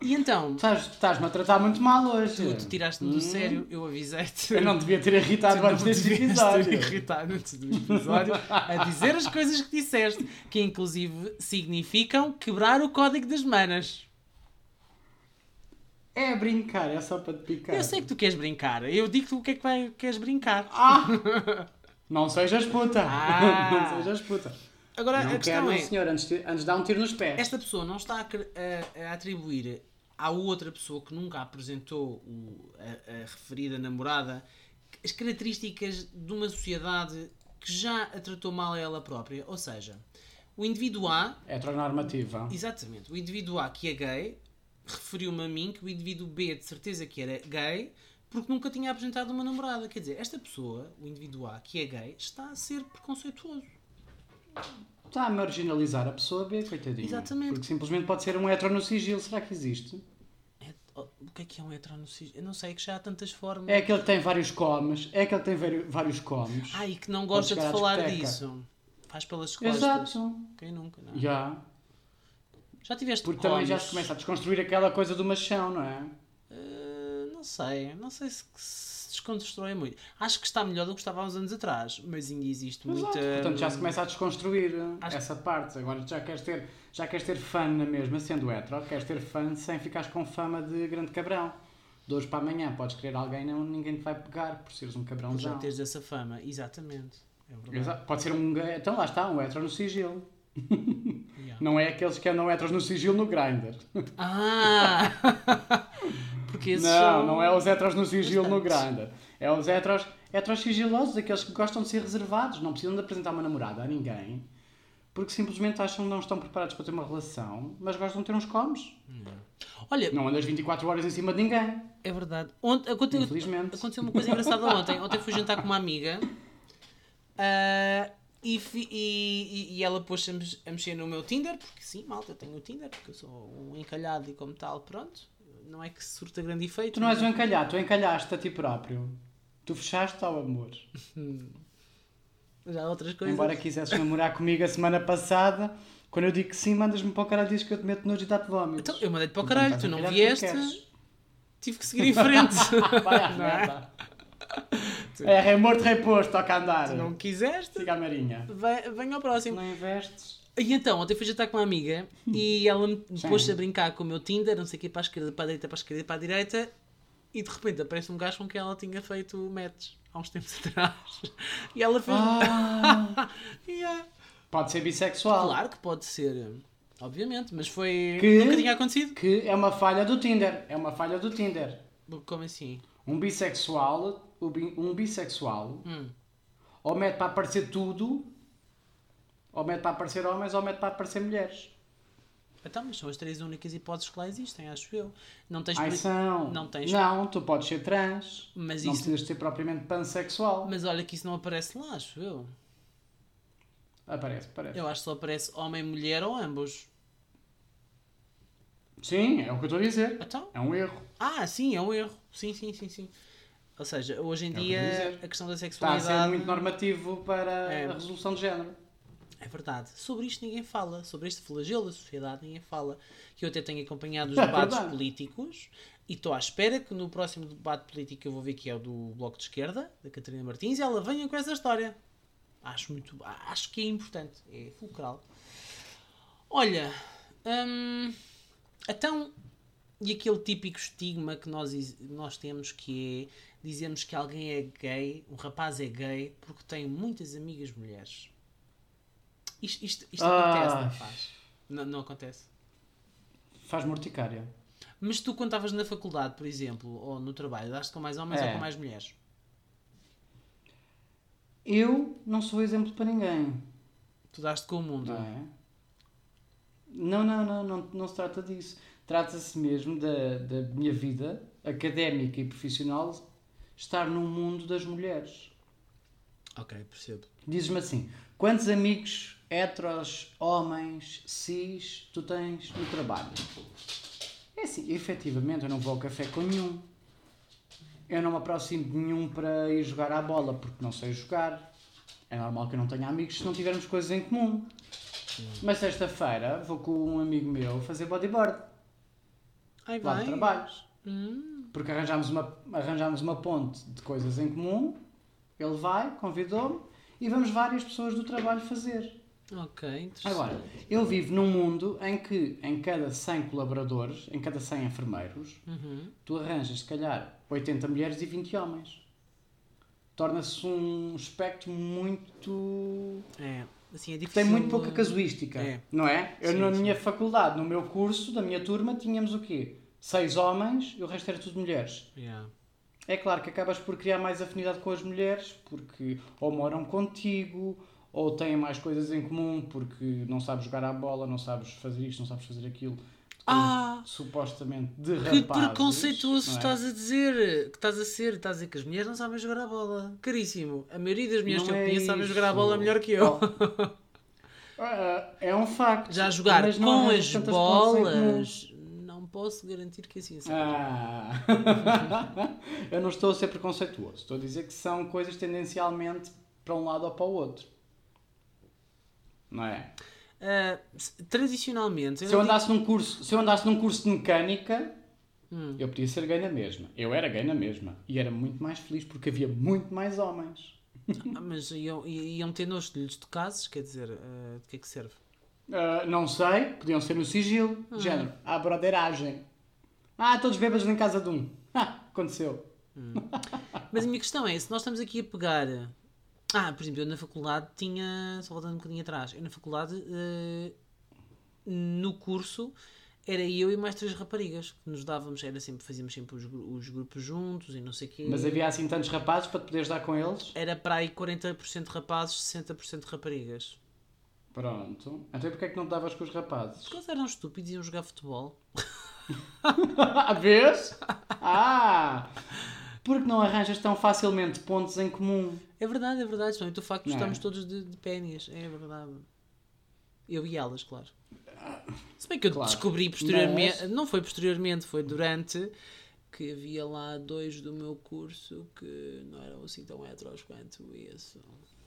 E então, Estás- Estás-me a tratar muito mal hoje. tu, tu tiraste-me do Hum. sério, eu avisei-te. Eu não devia ter irritado antes deste episódio. ter irritado antes do episódio a dizer as coisas que disseste, que inclusive significam quebrar o código das manas. É brincar, é só para te picar. Eu sei que tu queres brincar, eu digo-te o que é que vai, queres brincar. Ah! Não sejas puta! Ah. Não sejas puta! Agora, não a quero, é, senhor, antes de, antes de dar um tiro nos pés. esta pessoa não está a, a- a atribuir à outra pessoa que nunca apresentou o- a, a referida namorada as características de uma sociedade que já a tratou mal a ela própria. Ou seja, o indivíduo A Heteronormativa. Exatamente. O indivíduo A que é gay referiu-me a mim que o indivíduo B de certeza que era gay porque nunca tinha apresentado uma namorada. Quer dizer, esta pessoa, o indivíduo A que é gay, está a ser preconceituoso. Está a marginalizar a pessoa B, coitadinha. Exatamente. Porque simplesmente pode ser um hetero no sigilo. Será que existe? É- oh, o que é que é um heterossexual? Eu não sei, que já há tantas formas. É aquele que tem vários comes. É aquele que tem vari- vários comes. Ah, e que não gosta de falar disso. Faz pelas costas. Exato. Quem nunca, não? é? Já. Já tiveste Porque também já se começa a desconstruir aquela coisa do machão, não é? Eh, não sei, não sei se, se desconstrói muito. Acho que está melhor do que estava há uns anos atrás, mas ainda existe Exato. muita. Portanto, já se começa a desconstruir uh, Acho- essa parte. Agora já queres ter, já queres ter fã na mesma, sendo hetero, queres ter fã sem ficares com fama de grande cabrão. De hoje para amanhã podes querer alguém, não, ninguém te vai pegar por seres um Por já teres essa fama, exatamente. É. Pode ser um. Então lá está, um hetero no sigilo. Yeah. Não é aqueles que andam heteros no sigilo no Grindr. Ah! Porque esses Não, são... não é os heteros no sigilo no. Grindr. É os heteros, heteros sigilosos, aqueles que gostam de ser reservados, não precisam de apresentar uma namorada a ninguém, porque simplesmente acham que não estão preparados para ter uma relação, mas gostam de ter uns comes. Olha, Não andas 24 horas em cima de ninguém, é verdade. Aconteceu, infelizmente. aconteceu uma coisa engraçada ontem. Ontem fui jantar com uma amiga ah, e, e, e- ela pôs-se a mex- a mexer no meu Tinder, porque sim, malta, eu tenho o Tinder, porque eu sou um encalhado e como tal, pronto. Não é que surta grande efeito. Tu não és um encalhado, tu encalhaste a ti próprio. Tu fechaste ao amor. Já outras coisas. Embora quisesses namorar comigo a semana passada, quando eu digo que sim, mandas-me para o caralho e dizes que eu te meto nojo e dá-te vómitos. Então, eu mandei-te para o caralho, tu não vieste. tive que seguir em frente. Vai Não é? É, rei morto, rei posto, toca a andar. Se não quiseste, Siga a marinha. venha ao próximo. Não investes? E então, ontem fui jantar com uma amiga e ela me Sim. pôs-se a brincar com o meu Tinder, não sei o que, para a esquerda, para a direita, para a esquerda, para a direita, e de repente aparece um gajo com quem ela tinha feito matches há uns tempos atrás. E ela fez. Ah, Yeah. pode ser bissexual. Claro que pode ser, obviamente, mas foi. Que- Nunca tinha acontecido. Que é uma falha do Tinder. É uma falha do Tinder. Como assim? Um bissexual, um bissexual, Hum. ou mete para aparecer tudo, ou mete para aparecer homens, ou mete para aparecer mulheres. Então, mas são as três únicas hipóteses que lá existem, acho eu. Não tens. Ai, são. não tens- Não, tu podes ser trans. Mas não isso- precisas ser propriamente pansexual. Mas olha que isso não aparece lá, acho eu. Aparece, aparece. Eu acho que só aparece homem, mulher ou ambos. Sim, é o que eu estou a dizer. Então? É um erro. Ah, sim, é um erro. Sim, sim, sim, sim. Ou seja, hoje em É que dia ia dizer. a questão da Está a sexualidade ser muito normativo para É. a resolução de género. é verdade. Sobre isto ninguém fala. Sobre este flagelo da sociedade ninguém fala. Que eu até tenho acompanhado os É debates políticos e estou à espera que no próximo debate político que eu vou ver que é o do Bloco de Esquerda, da Catarina Martins, ela venha com essa história. Acho muito, acho que é importante, é fulcral. Olha, hum, então, e aquele típico estigma que nós, nós temos que é dizemos que alguém é gay, um rapaz é gay porque tem muitas amigas mulheres. Isto, isto, isto acontece, não faz? Não, não acontece. Faz morticária. Mas tu, quando estavas na faculdade, por exemplo, ou no trabalho, daste com mais homens É. ou com mais mulheres? Eu não sou exemplo para ninguém. Tu daste com o mundo. Não é? Não, não, não, não, não se trata disso. Trata-se mesmo da, da minha vida académica e profissional estar no mundo das mulheres. Ok, percebo. Dizes-me assim: quantos amigos heteros, homens, cis, tu tens no trabalho? É assim, efetivamente eu não vou ao café com nenhum. Eu não me aproximo de nenhum para ir jogar à bola porque não sei jogar. É normal que eu não tenha amigos se não tivermos coisas em comum. Mas sexta-feira vou com um amigo meu fazer bodyboard Ai, lá vai. de trabalhos. Hum, Porque arranjámos uma, arranjámos uma ponte de coisas em comum. Ele vai, convidou-me e vamos várias pessoas do trabalho fazer. ok, interessante. Agora, eu vivo num mundo em que em cada 100 colaboradores, em cada 100 enfermeiros, Uhum. tu arranjas se calhar 80 mulheres e 20 homens. Torna-se um espectro muito. É, assim, é difícil. tem muito pouca casuística, É. não é? Eu Sim, na sim. minha faculdade, no meu curso, da minha turma, tínhamos o quê? Seis homens e o resto era tudo mulheres. Yeah. É claro que acabas por criar mais afinidade com as mulheres, porque ou moram contigo, ou têm mais coisas em comum, porque não sabes jogar à bola, não sabes fazer isto, não sabes fazer aquilo. Ah! Supostamente de Que preconceituoso é? estás a dizer, que estás a ser, estás a dizer que as mulheres não sabem jogar a bola. Caríssimo. A maioria das mulheres Não que eu é conheço sabem isso. jogar a bola melhor que eu. Ah, É um facto. Já jogar com as bolas, não posso garantir que assim seja. Ah. Eu não estou a ser preconceituoso. Estou a dizer que são coisas tendencialmente para um lado ou para o outro. Não é? Se- tradicionalmente, eu Se eu não digo- andasse num curso, se eu andasse num curso de mecânica, Hum. eu podia ser gay na mesma. Eu era gay na mesma. E era muito mais feliz porque havia muito mais homens. Ah, mas iam, iam ter nojo de lhes tocases, quer dizer, ah, de que é que serve? Ah, não sei, podiam ser no sigilo. Género, a broderagem. Ah, todos bêbados em casa de um. Ah, aconteceu. Mas a minha questão é, se nós estamos aqui a pegar. Ah, por exemplo, eu na faculdade tinha. Só voltando um bocadinho atrás. Eu na faculdade, eh, no curso, era eu e mais três raparigas que nos dávamos. Era sempre, fazíamos sempre os, os grupos juntos e não sei o quê. Mas havia assim tantos rapazes para te poderes dar com eles? Era para aí 40% rapazes, 60% raparigas. Pronto. Então porquê é que não te davas com os rapazes? Porque eles eram estúpidos e iam jogar futebol. A vez? Ah! Porque não arranjas tão facilmente pontos em comum. É verdade, é verdade. Principalmente o facto de é? estarmos todos de, de pénias. É verdade. Eu e elas, claro. Se bem que eu Claro. descobri posteriormente, Mas- não foi posteriormente, foi durante que havia lá dois do meu curso que não eram assim tão heteros quanto isso.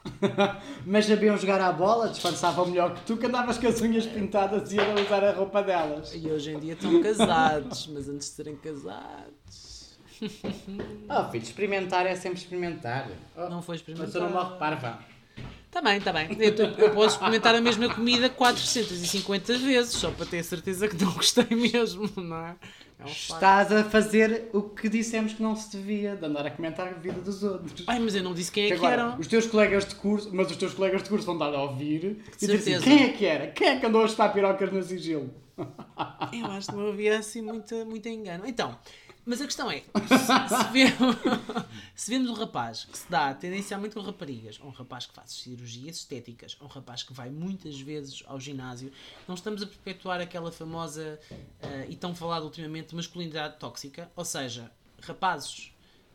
Mas sabiam jogar à bola, disfarçavam melhor que tu, que andavas com as unhas pintadas e iam usar a roupa delas. E hoje em dia estão casados, mas antes de serem casados. Oh filho, experimentar é sempre experimentar. Oh, Não foi Mas experimentar. tu não morre parva. Está bem, está bem. Eu, eu posso experimentar a mesma comida 450 vezes, só para ter certeza que não gostei mesmo, não é? É um. Estás a fazer o que dissemos que não se devia, de andar a comentar a vida dos outros. Ai, mas eu não disse quem é Que que eram. os teus colegas de curso, mas os teus colegas de curso vão dar a ouvir e dizer assim, quem é que era? Quem é que andou a estar pirocas no sigilo? Eu acho que não havia assim muito, muito engano. Então, mas a questão é: se, se vemos, se vemos um rapaz que se dá tendencialmente com raparigas, ou um rapaz que faz cirurgias estéticas, ou um rapaz que vai muitas vezes ao ginásio, não estamos a perpetuar aquela famosa eh, e tão falada ultimamente masculinidade tóxica. Ou seja, rapazes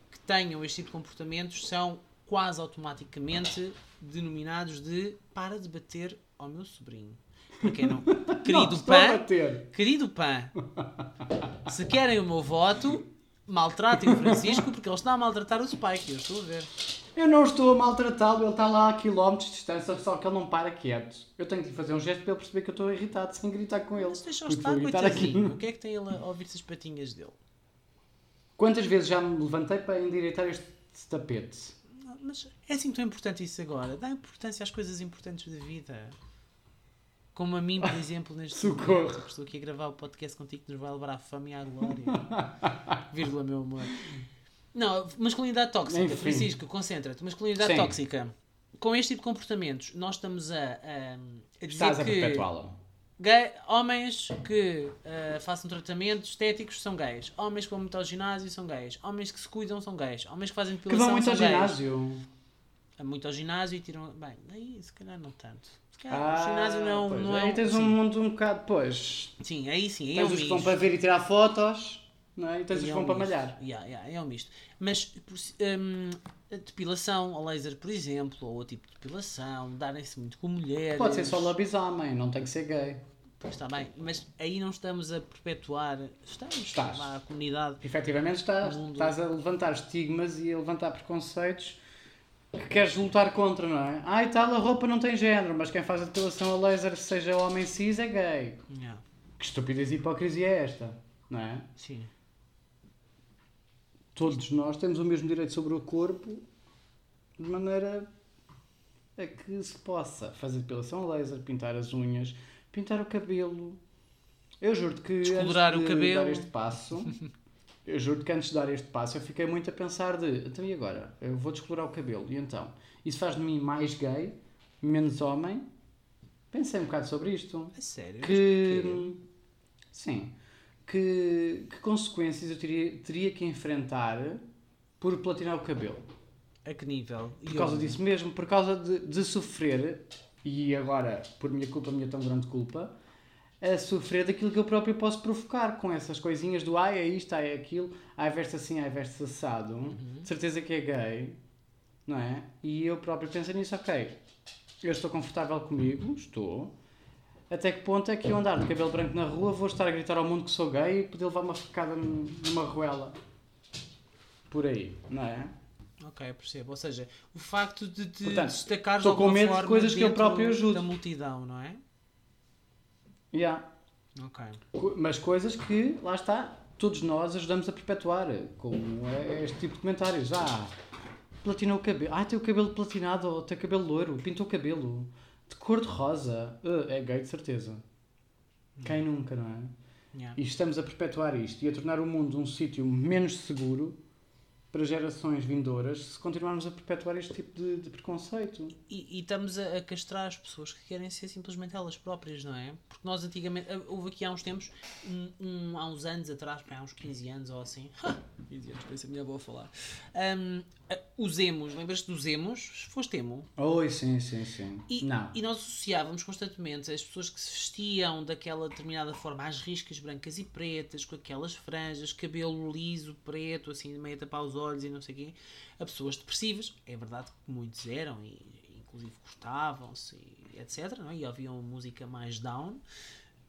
que tenham este tipo de comportamentos são quase automaticamente denominados de para de bater ao meu sobrinho. Para quem não. Não, Querido pã, bater. Querido PAN, se querem o meu voto, maltratem o Francisco porque ele está a maltratar o Spike. Eu estou a ver. Eu não estou a maltratá-lo, ele está lá a quilómetros de distância, só que ele não para quieto. Eu tenho que lhe fazer um gesto para ele perceber que eu estou irritado sem gritar com ele. Mas deixa-o estar, aqui. O que é que tem ele a ouvir-se as patinhas dele? Quantas vezes já me levantei para endireitar este tapete? Não, Mas é assim tão importante isso agora. Dá importância às coisas importantes da vida. Como a mim, por exemplo, neste Socorro. momento, que estou aqui a gravar o podcast contigo que nos vai levar à fama e à glória. Vírgula, meu amor. Não, masculinidade tóxica. Enfim. Francisco, concentra-te. Masculinidade Sim. tóxica. Com este tipo de comportamentos, nós estamos a, a, a Estás a que perpetuá-lo. gay- homens que ah, façam tratamentos estéticos são gays. Homens que vão muito ao ginásio são gays. Homens que se cuidam são gays. Homens que fazem Que depilação vão muito são ao gays. ginásio. Muito ao ginásio e tiram... Bem, aí se calhar não tanto. Calhar o Ah, ginásio não, pois, não é... Aí tens sim. um mundo um bocado, pois. Sim, aí sim, aí é Tens um os que vão para ver e tirar fotos, não é? E tens os Aí que é vão um para misto. malhar. Yeah, yeah, é um misto. Mas a depilação ao laser, por exemplo, ou outro tipo de depilação, darem-se muito com mulheres. Pode ser só lobisomem, não tem que ser gay. Pois está bem, mas aí não estamos a perpetuar. Estamos Estás. a comunidade. Efetivamente estás, estás a levantar estigmas e a levantar preconceitos que queres lutar contra, não é? Ah, e tal, a roupa não tem género, mas quem faz a depilação a laser, seja homem cis, é gay. Yeah, Que estupidez e hipocrisia é esta, não é? sim. Todos nós temos o mesmo direito sobre o corpo de maneira a que se possa fazer depilação a laser, pintar as unhas, pintar o cabelo. Eu juro-te que Descolorar o cabelo. dar este passo, eu juro que antes de dar este passo eu fiquei muito a pensar de, então e agora? Eu vou descolorar o cabelo, e então? Isso faz de mim mais gay, menos homem? Pensei um bocado sobre isto. É sério? Que. Mas Sim. Que, que consequências eu teria, teria que enfrentar por platinar o cabelo? A que nível? Por causa disso mesmo, por causa de, de sofrer, e agora, por minha culpa, minha tão grande culpa, a sofrer daquilo que eu próprio posso provocar com essas coisinhas do ai é isto, ai é aquilo, ai veste assim, ai veste assado, de certeza que é gay, não é? E eu próprio penso nisso, ok, eu estou confortável comigo, estou. Até que ponto é que eu andar de cabelo branco na rua vou estar a gritar ao mundo que sou gay e poder levar uma facada num- numa ruela? Por aí, não é? Ok, percebo. Ou seja, o facto de te Portanto, destacares estou com medo de coisas que eu próprio ajudo. da multidão, não é? Yeah. Ok. Co- Mas coisas que, lá está, todos nós ajudamos a perpetuar, como é este tipo de comentários. Ah, platinou o cabelo. Ah, tem o cabelo platinado, ou tem o cabelo loiro, pintou o cabelo de cor de rosa. Ah, é gay de certeza. Quem nunca, não é? Yeah. E estamos a perpetuar isto e a tornar o mundo um sítio menos seguro para gerações vindouras se continuarmos a perpetuar este tipo de, de preconceito. E, e estamos a, a castrar as pessoas que querem ser simplesmente elas próprias, não é? Porque nós antigamente, ah, houve aqui há uns tempos, um, um- há uns anos atrás, há uns 15 anos ou assim, 15 anos, parece a minha avó a falar, um, ah, os emos, lembras-te dos emos? Foste emo? Oi, sim, sim, sim. E, não. e nós associávamos constantemente as pessoas que se vestiam daquela determinada forma, às riscas brancas e pretas, com aquelas franjas, cabelo liso, preto, assim, meio tapar os olhos e não sei o quê, a pessoas depressivas. É verdade que muitos eram, e inclusive cortavam-se, e etc. Não é? E ouviam música mais down.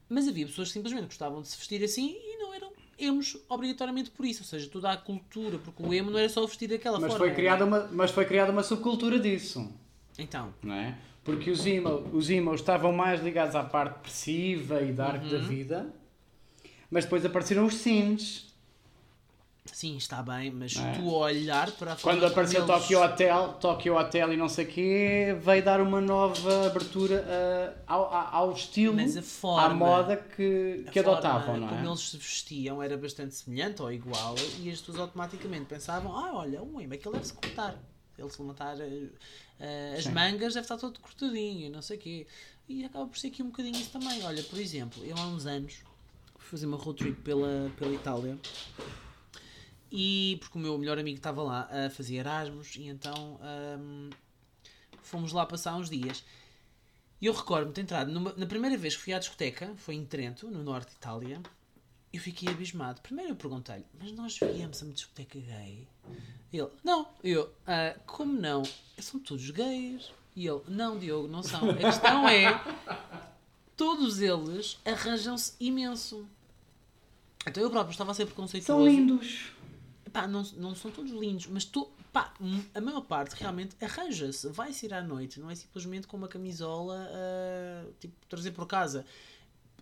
Mas havia pessoas que simplesmente gostavam de se vestir assim e não eram emos obrigatoriamente por isso. Ou seja, toda a cultura, porque o emo não era só vestir daquela Mas forma. foi, criada uma, mas foi criada uma subcultura disso. Então, não é? Porque os emo, os emos estavam mais ligados à parte depressiva e dark Uhum. da vida, mas depois apareceram os scenes. Sim, está bem, mas é? tu olhar para a Quando apareceu eles- Tokyo Hotel, Tokyo Hotel e não sei o quê, veio dar uma nova abertura ah, ao, ao- estilo, forma- à moda que, que adotavam, não é? como eles se vestiam era bastante semelhante ou igual e as pessoas automaticamente pensavam ah, olha, um emo, aquele deve-se cortar. Ele se levantar eh, as Sim. mangas deve estar todo cortadinho e não sei o quê. E acaba por ser aqui um bocadinho isso também. Olha, por exemplo, eu há uns anos fui fazer uma road trip pela, pela Itália e porque o meu melhor amigo estava lá a fazer Erasmus e então ahm, fomos lá passar uns dias. E eu recordo-me de ter entrado numa- na primeira vez que fui à discoteca, foi em Trento, no norte de Itália, eu fiquei abismado. Primeiro eu perguntei-lhe, mas nós viemos a uma discoteca gay? Ele, não. Eu, "Ah, como não? São todos gays. E ele, não, Diogo, não são. A questão é, todos eles arranjam-se imenso. Então eu próprio estava a ser preconceituoso. São lindos. Pá, não, não são todos lindos, mas tu, pá, a maior parte realmente arranja-se, vai-se ir à noite, não é simplesmente com uma camisola ah, tipo trazer por casa.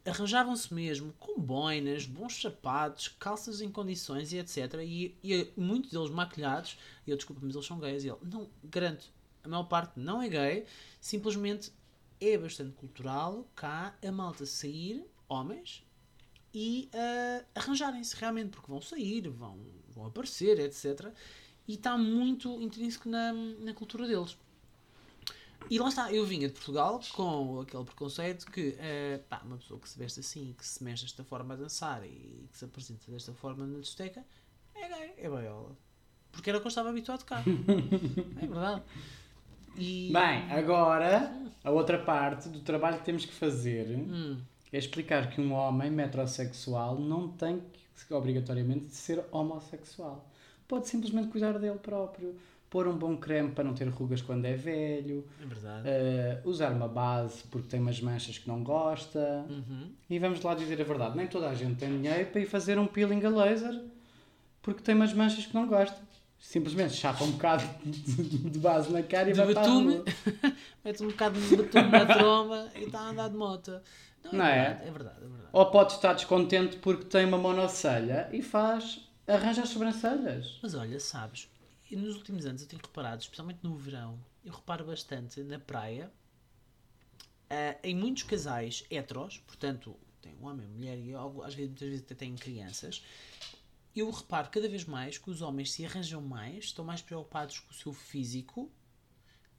Arranjavam-se mesmo com boinas, bons sapatos, calças em condições e etc. E, e muitos deles maquilhados. E eu, desculpa, mas eles são gays. E ele, não, garanto, a maior parte não é gay, simplesmente é bastante cultural cá a malta sair, homens, e ah, arranjarem-se realmente, porque vão sair, vão, vão aparecer, etc. E está muito intrínseco na, na cultura deles. E lá está, eu vinha de Portugal com aquele preconceito que eh, pá, uma pessoa que se veste assim, que se mexe desta forma a dançar e que se apresenta desta forma na discoteca é gay, é baiola. Porque era o que eu estava habituado cá. é verdade. E, Bem, agora a outra parte do trabalho que temos que fazer hum, é explicar que um homem metrosexual não tem que obrigatoriamente ser homossexual. Pode simplesmente cuidar dele próprio, pôr um bom creme para não ter rugas quando é velho, é verdade. eh, usar uma base porque tem umas manchas que não gosta. Uhum. E vamos lá dizer a verdade: nem toda a gente tem dinheiro para ir fazer um peeling a laser porque tem umas manchas que não gosta. Simplesmente chapa um bocado de de base na cara e De vai para a betume. rua. Mete um bocado de betume na tromba e está a andar de moto. Não, Não é? verdade, é verdade, é verdade. Ou pode estar descontente porque tem uma monocelha e faz, arranja as sobrancelhas. Mas olha, sabes, nos últimos anos eu tenho reparado, especialmente no verão, eu reparo bastante na praia, ah, em muitos casais heteros, portanto, tem um homem, mulher e algo, às vezes, muitas vezes até têm crianças, eu reparo cada vez mais que os homens se arranjam mais, estão mais preocupados com o seu físico,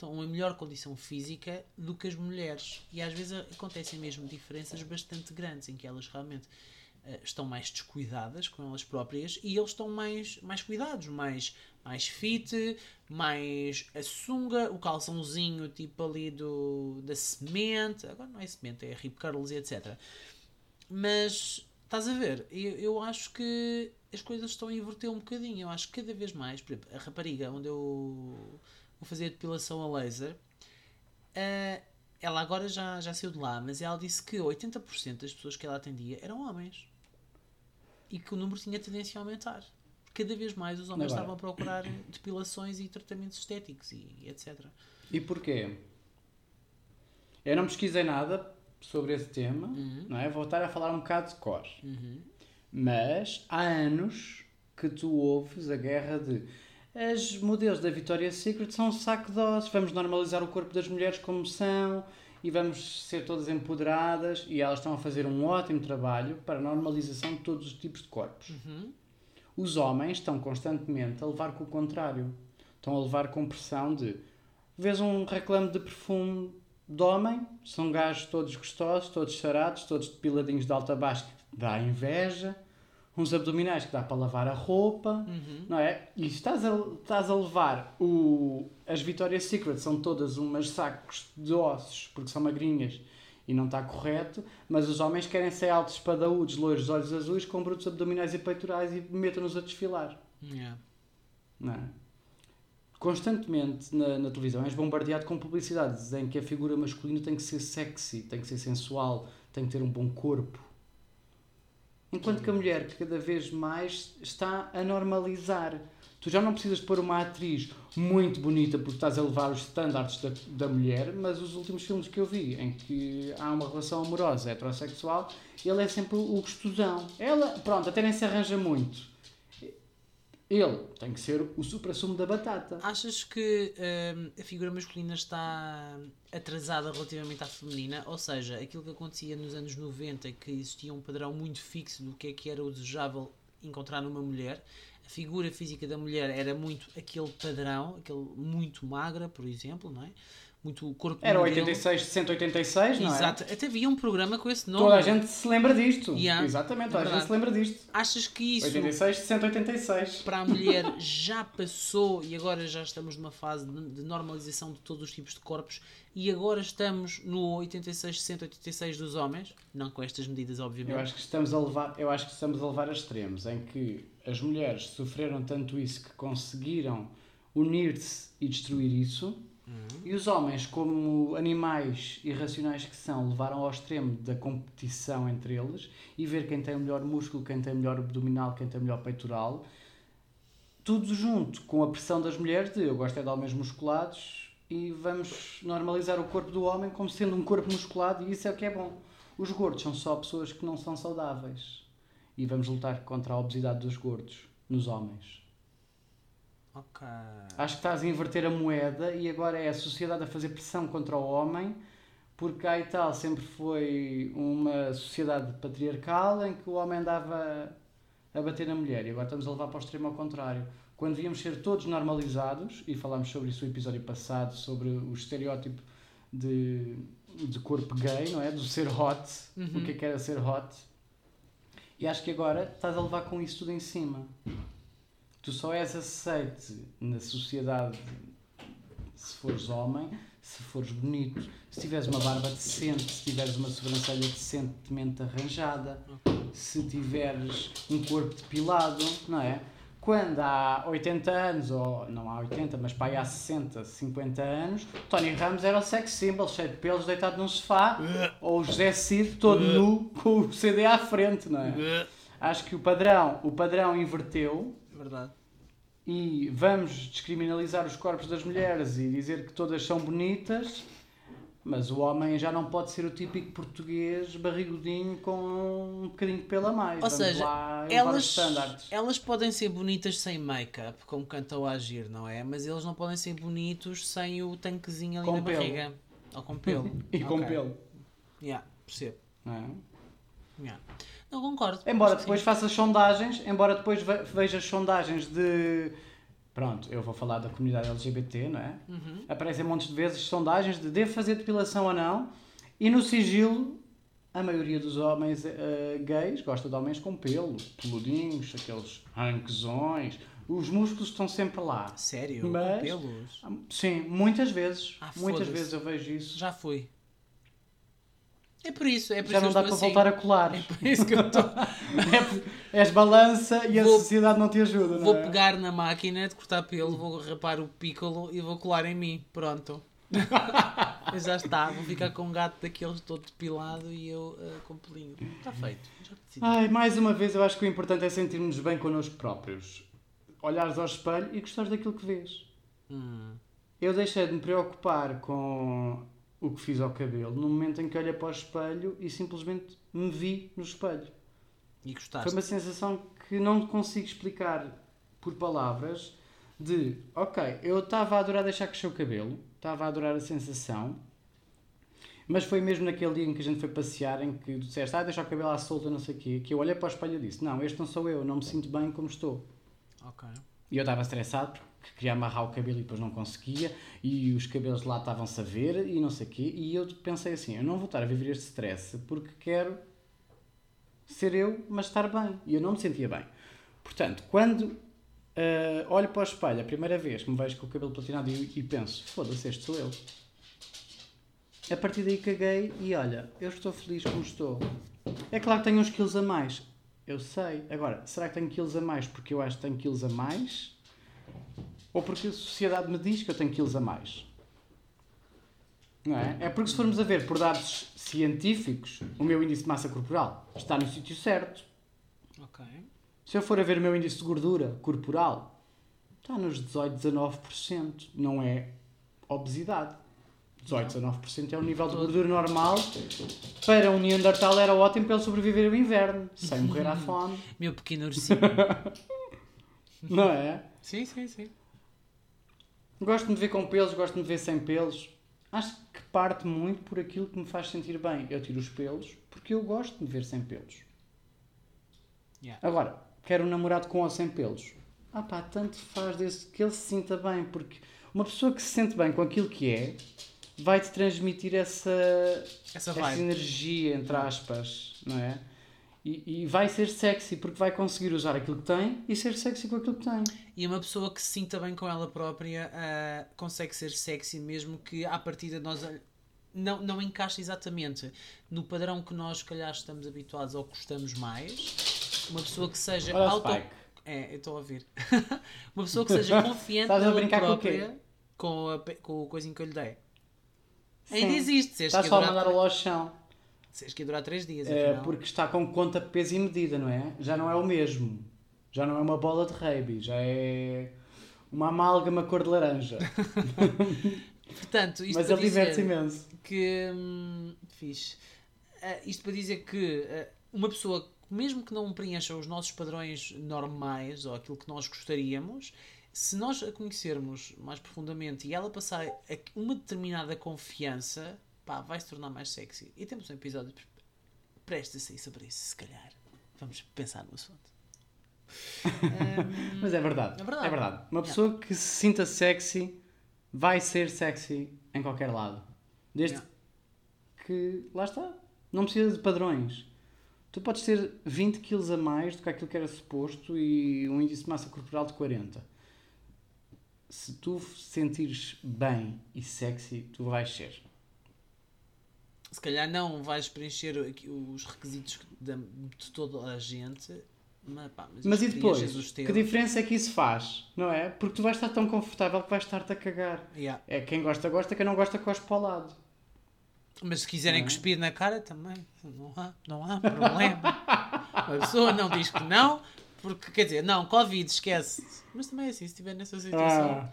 estão em melhor condição física do que as mulheres. E às vezes acontecem mesmo diferenças bastante grandes em que elas realmente eh, estão mais descuidadas com elas próprias e eles estão mais, mais cuidados, mais, mais fit, mais a sunga, o calçãozinho tipo ali do, da semente, agora não é semente, é rip curls e etc. Mas estás a ver, eu, eu acho que as coisas estão a inverter um bocadinho. Eu acho que cada vez mais, por exemplo, a rapariga onde eu fazer a depilação a laser, eh, ela agora já, já saiu de lá, mas ela disse que 80% das pessoas que ela atendia eram homens e que o número tinha tendência a aumentar. Cada vez mais os homens Agora. estavam a procurar depilações e tratamentos estéticos e etc. E porquê? Eu não pesquisei nada sobre esse tema, não é? Vou estar a falar um bocado de cor. Mas há anos que tu ouves a guerra de as modelos da Victoria's Secret são um saco de ossos, vamos normalizar o corpo das mulheres como são e vamos ser todas empoderadas e elas estão a fazer um ótimo trabalho para a normalização de todos os tipos de corpos. Os homens estão constantemente a levar com o contrário. Estão a levar com pressão de vês um reclame de perfume de homem, são gajos todos gostosos, todos sarados, todos depiladinhos de alta a baixo, dá inveja, uns abdominais que dá para lavar a roupa, não é? E estás a, estás a levar o, as Victoria's Secret, são todas umas sacos de ossos, porque são magrinhas e não está correto, mas os homens querem ser altos espadaúdos, loiros, olhos azuis, com brutos abdominais e peitorais e metam-nos a desfilar. Yeah. Não é? Constantemente na, na televisão és bombardeado com publicidades em que a figura masculina tem que ser sexy, tem que ser sensual, tem que ter um bom corpo. Enquanto que a mulher cada vez mais está a normalizar Tu já não precisas pôr uma atriz muito bonita porque estás a levar os standards da, da mulher, mas os últimos filmes que eu vi em que há uma relação amorosa heterossexual, ele é sempre o gostosão. Ela, pronto, até nem se arranja muito. Ele tem que ser o supra-sumo da batata. Achas que hum, a figura masculina está atrasada relativamente à feminina? Ou seja, aquilo que acontecia nos anos 90, que existia um padrão muito fixo do que é que era o desejável encontrar numa mulher, a figura física da mulher era muito aquele padrão, aquele muito magra, por exemplo, não é? Muito corpo Era modelo. 86, 186, não é? Exato. Até havia um programa com esse nome. Toda a gente se lembra disto. Yeah. Exatamente, toda É a gente se lembra disto. Achas que isso 86, 186. para a mulher já passou e agora já estamos numa fase de de normalização de todos os tipos de corpos e agora estamos no 86, 186 dos homens? Não com estas medidas, obviamente. Eu acho que estamos a levar, eu acho que estamos a levar a extremos em que as mulheres sofreram tanto isso que conseguiram unir-se e destruir isso. E os homens, como animais irracionais que são, levaram ao extremo da competição entre eles e ver quem tem o melhor músculo, quem tem o melhor abdominal, quem tem o melhor peitoral. Tudo junto com a pressão das mulheres de eu gosto é de homens musculados e vamos normalizar o corpo do homem como sendo um corpo musculado e isso é o que é bom. Os gordos são só pessoas que não são saudáveis. E vamos lutar contra a obesidade dos gordos nos homens. Ok. Acho que estás a inverter a moeda e agora é a sociedade a fazer pressão contra o homem, porque a Itália sempre foi uma sociedade patriarcal em que o homem andava a bater na mulher e agora estamos a levar para o extremo ao contrário. Quando devíamos ser todos normalizados, e falámos sobre isso no episódio passado, sobre o estereótipo de, de corpo gay, não é? Do ser hot, Uhum. o que é que era ser hot. E acho que agora estás a levar com isso tudo em cima. Tu só és aceite na sociedade se fores homem, se fores bonito, se tiveres uma barba decente, se tiveres uma sobrancelha decentemente arranjada, se tiveres um corpo depilado, não é? Quando há 80 anos, ou não há 80, mas pá, aí há 60, 50 anos, Tony Ramos era o sex symbol, cheio de pelos, deitado num sofá, ou o José Cid todo nu, com o CD à frente, não é? Acho que o padrão, o padrão inverteu, Verdade. e vamos descriminalizar os corpos das mulheres e dizer que todas são bonitas, mas o homem já não pode ser o típico português barrigudinho com um bocadinho de pelo a mais. Ou Vamos seja, Elas, elas podem ser bonitas sem make-up, como cantou a agir, não é? Mas eles não podem ser bonitos sem o tanquezinho ali Com na pelo. barriga. Ou com pelo. E com Ok. pelo. Yeah, percebo. é? Yeah. Não concordo. Embora depois sim. faças sondagens, embora depois ve- vejas sondagens de. Pronto, eu vou falar da comunidade LGBT, não é? Uhum. Aparecem montes de vezes sondagens de devo fazer depilação ou não, e no sigilo, a maioria dos homens eh, gays gosta de homens com pelo, peludinhos, aqueles ranquezões, os músculos estão sempre lá. Sério? Mas- Com pelos? Sim, muitas vezes, Ah, muitas vezes eu vejo isso. Já fui. É por isso, é por Já isso não dá para estou voltar assim. a colar. É por isso que eu estou. É és balança e a Vou- sociedade não te ajuda, não Vou é? pegar na máquina de cortar pelo, vou rapar o piccolo e vou colar em mim. Pronto. Já está, vou ficar com um gato daqueles todo depilado e eu eh, com pelinho. Está feito. Ai, mais uma vez, eu acho que o importante é sentirmos bem connosco próprios. Olhares ao espelho e gostares daquilo que vês. Hum. Eu deixei de me preocupar com o que fiz ao cabelo no momento em que olhei para o espelho e simplesmente me vi no espelho. E gostaste? Foi uma sensação que não consigo explicar por palavras de, ok, eu estava a adorar deixar crescer o cabelo, estava a adorar a sensação, mas foi mesmo naquele dia em que a gente foi passear, em que disseste, ah, deixa o cabelo à solta, não sei o quê, que eu olhei para o espelho e disse, não, este não sou eu, não me sinto bem como estou. Ok. E eu estava estressado porque queria amarrar o cabelo e depois não conseguia, e os cabelos lá estavam-se a ver e não sei o quê, e eu pensei assim, eu não vou estar a viver este stress porque quero ser eu, mas estar bem. E eu não me sentia bem. Portanto, quando ah, olho para o espelho a primeira vez que me vejo com o cabelo platinado e, e penso, foda-se, este sou eu. A partir daí caguei e olha, eu estou feliz como estou. É claro que tenho uns quilos a mais. Eu sei. Agora, será que tenho quilos a mais porque eu acho que tenho quilos a mais? Ou porque a sociedade me diz que eu tenho quilos a mais? Não é? É porque se formos a ver por dados científicos, o meu índice de massa corporal está no sítio certo. Ok. Se eu for a ver o meu índice de gordura corporal, está nos 18, 19%. Não é obesidade. 18, 19% é o nível de gordura normal. Para um Neandertal era ótimo para ele sobreviver ao inverno, sem morrer à fome. Meu pequeno ursinho. Não é? sim, sim, sim. Gosto de me ver com pelos, gosto de me ver sem pelos. Acho que parte muito por aquilo que me faz sentir bem. Eu tiro os pelos porque eu gosto de me ver sem pelos. Yeah. Agora, quero um namorado com ou sem pelos. Ah pá, tanto faz desde que ele se sinta bem, porque uma pessoa que se sente bem com aquilo que é, vai-te transmitir essa, Essa essa energia, entre aspas, não é? E, e vai ser sexy, porque vai conseguir usar aquilo que tem e ser sexy com aquilo que tem. E uma pessoa que se sinta bem com ela própria ah, consegue ser sexy mesmo que à partida nós não, não encaixa exatamente no padrão que nós se calhar estamos habituados ou gostamos mais. Uma pessoa que seja Olha o auto... Spike. É, eu estou a ouvir. uma pessoa que seja confiante nela brincar com o própria com, a, com o coisinho que eu lhe dei. Sim. Ainda existe. Estás só a mandar ao chão. Se que ia durar 3 dias. É, afinal. porque está com conta, peso e medida, não é? Já não é o mesmo. Já não é uma bola de rugby, já é uma amálgama cor de laranja. Portanto, isto Mas ele diverte-se dizer imenso. que hum, fixe. Ah, isto para dizer que ah, uma pessoa, mesmo que não preencha os nossos padrões normais ou aquilo que nós gostaríamos, se nós a conhecermos mais profundamente e ela passar uma determinada confiança, pá, vai se tornar mais sexy. E temos um episódio prestes a sair sobre isso, se calhar. Vamos pensar no assunto. Hum, Mas é verdade. É verdade. Uma Yeah. pessoa que se sinta sexy vai ser sexy em qualquer lado. Desde Yeah. que, lá está, não precisa de padrões. Tu podes ter 20 quilos a mais do que aquilo que era suposto e um índice de massa corporal de 40. Se tu sentires bem e sexy, tu vais ser. Se calhar não vais preencher os requisitos da- de toda a gente, mas, pá, mas, Mas e depois? Que diferença é que isso faz? Não é? Porque tu vais estar tão confortável que vais estar-te a cagar. Yeah. É quem gosta, gosta, quem não gosta, cospe para o lado. Mas se quiserem Não é? cuspir na cara também, não há, não há problema. a pessoa não diz que não, porque quer dizer, não, Covid, esquece. Mas também é assim, se estiver nessa situação,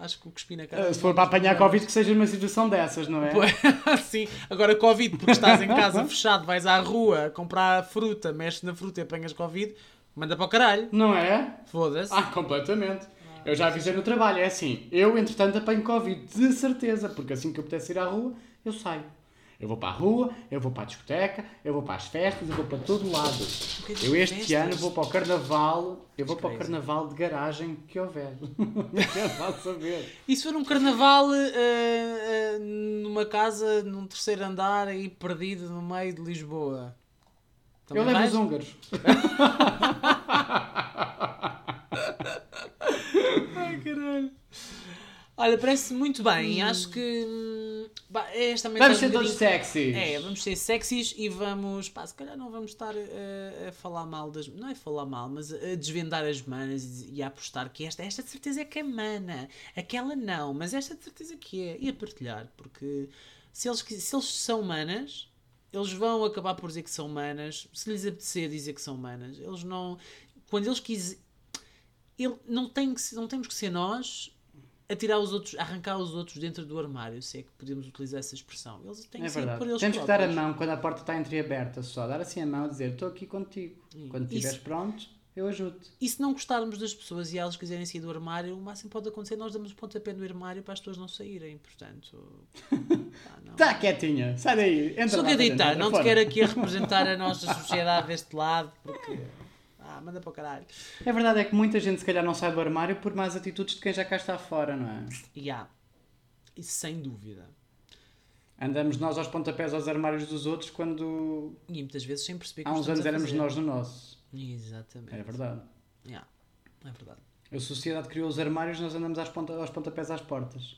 acho que o cuspir na cara. Ah, se for para apanhar Covid, que seja numa situação dessas, não é? Sim, agora Covid, porque estás em casa fechado, vais à rua comprar fruta, mexes na fruta e apanhas Covid, manda para o caralho, Não é? foda-se. Ah, completamente. Eu já avisei no trabalho, é assim, eu entretanto apanho Covid, de certeza, porque assim que eu pudesse ir à rua, eu saio. Eu vou para a rua, eu vou para a discoteca, eu vou para as festas, eu vou para todo lado. Eu este ano vou para o carnaval, eu vou para o carnaval de garagem que houver. Quero lá saber. E se for um carnaval eh, eh, numa casa, num terceiro andar, aí perdido no meio de Lisboa? Também eu levo vais? os húngaros. Olha, parece muito bem. Acho que hum, é esta Vamos ser um todos bocadinho- sexys. É, vamos ser sexys e vamos. Pá, se calhar não vamos estar eh, a falar mal das. Não é falar mal, mas a desvendar as manas e a apostar que esta, esta de certeza é que é mana, aquela não, mas esta de certeza que é. E a partilhar, porque se eles, se eles são manas, eles vão acabar por dizer que são manas. Se lhes apetecer dizer que são manas, eles não. Quando eles quiserem. Ele, não, tem que, não temos que ser nós a tirar os outros, a arrancar os outros dentro do armário, se é que podemos utilizar essa expressão. Eles têm É que ser verdade. por eles Temos que dar a próprios. mão quando a porta está entreaberta só. Dar assim a mão e dizer estou aqui contigo. Quando estiveres pronto, eu ajudo-te. E se não gostarmos das pessoas e elas quiserem sair do armário, o máximo pode acontecer nós damos o pontapé no armário para as pessoas não saírem. Portanto. Está quietinha, sai daí. Entra Sou lá entra não te fora. quero aqui a representar a nossa sociedade deste lado, porque. Ah, manda para o caralho. A verdade é que muita gente se calhar não sai do armário por mais atitudes de quem já cá está fora, não é? E há. Isso sem dúvida. Andamos nós aos pontapés aos armários dos outros quando E muitas vezes sem perceber que há uns anos éramos nós no nosso. Exatamente. É verdade. Yeah, é verdade. A sociedade criou os armários, nós andamos às ponta, aos pontapés às portas.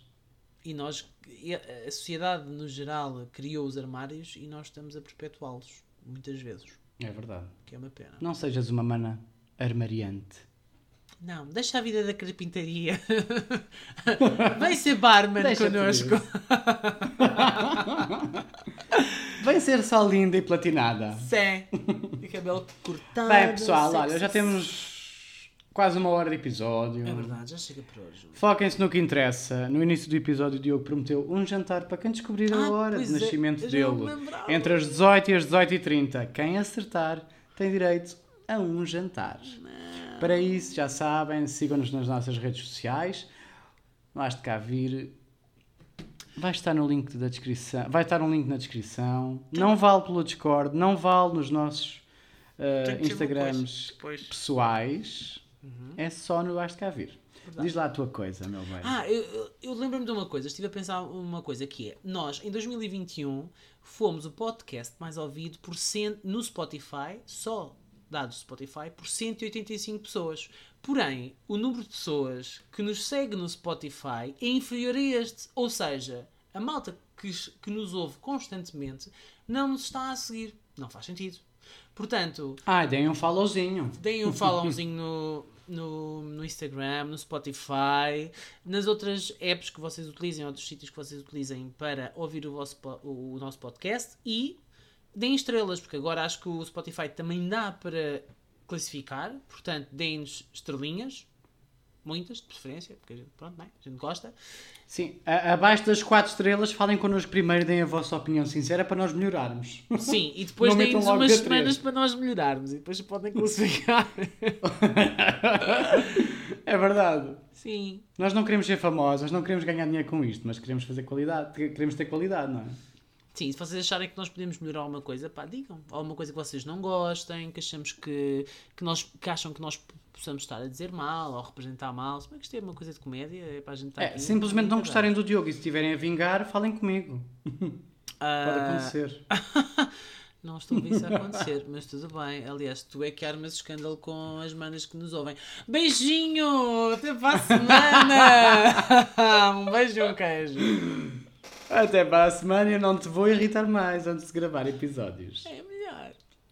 E nós, e a sociedade no geral criou os armários e nós estamos a perpetuá-los, muitas vezes, É verdade. que é uma pena. Não sejas uma mana armariante. Não, deixa a vida da carpintaria. Vem ser barman Deixa-te connosco. Vem ser só linda e platinada. Sé. E cabelo cortado. Bem, pessoal, olha, já temos quase uma hora de episódio. É verdade, já chega por hoje. Foquem-se no que interessa. No início do episódio, o Diogo prometeu um jantar para quem descobrir a Ah, hora de é, nascimento não me dele. Entre as 18 e as 18h30. Quem acertar tem direito a um jantar. Para isso, já sabem, sigam-nos nas nossas redes sociais. Vais de cá vir. Vai estar no link da descrição. Vai estar um link na descrição. Não vale pelo Discord, não vale nos nossos uh, Instagrams coisa. Pessoais. É só no de cá vir. Verdade. Diz lá a tua coisa, meu bem. Ah, eu, eu, eu lembro-me de uma coisa, estive a pensar uma coisa que é, nós em 2021 fomos o podcast mais ouvido por cento, no Spotify, só dados do Spotify, por 185 pessoas. Porém, o número de pessoas que nos segue no Spotify é inferior a este. Ou seja, a malta que, que nos ouve constantemente não nos está a seguir. Não faz sentido. Portanto, Ah, deem um followzinho. Deem um followzinho no, no, no Instagram, no Spotify, nas outras apps que vocês utilizem, outros sítios que vocês utilizem para ouvir o, vosso, o, o nosso podcast e deem estrelas, porque agora acho que o Spotify também dá para classificar, portanto, deem-nos estrelinhas, muitas, de preferência, porque a gente, pronto, não é? a gente gosta. Sim, abaixo das 4 estrelas, falem connosco primeiro, deem a vossa opinião sincera para nós melhorarmos. Sim, e depois deem-nos umas semanas para nós melhorarmos e depois podem classificar. é verdade. Sim. Nós não queremos ser famosos, não queremos ganhar dinheiro com isto, mas queremos fazer qualidade, queremos ter qualidade, não é? Sim, se vocês acharem que nós podemos melhorar alguma coisa, pá, digam. Alguma coisa que vocês não gostem, que achamos que, que, nós, que acham que nós possamos estar a dizer mal ou representar mal. Se bem que isto é uma coisa de comédia, é para a gente estar É, aqui. simplesmente não gostarem do Diogo e se estiverem a vingar, falem comigo. Pode Ah, acontecer. Não estou a ver isso a acontecer, mas tudo bem. Aliás, tu é que armas escândalo com as manas que nos ouvem. Beijinho! Até para a semana! um beijo e um queijo. Até para a semana eu não te vou irritar mais antes de gravar episódios. É,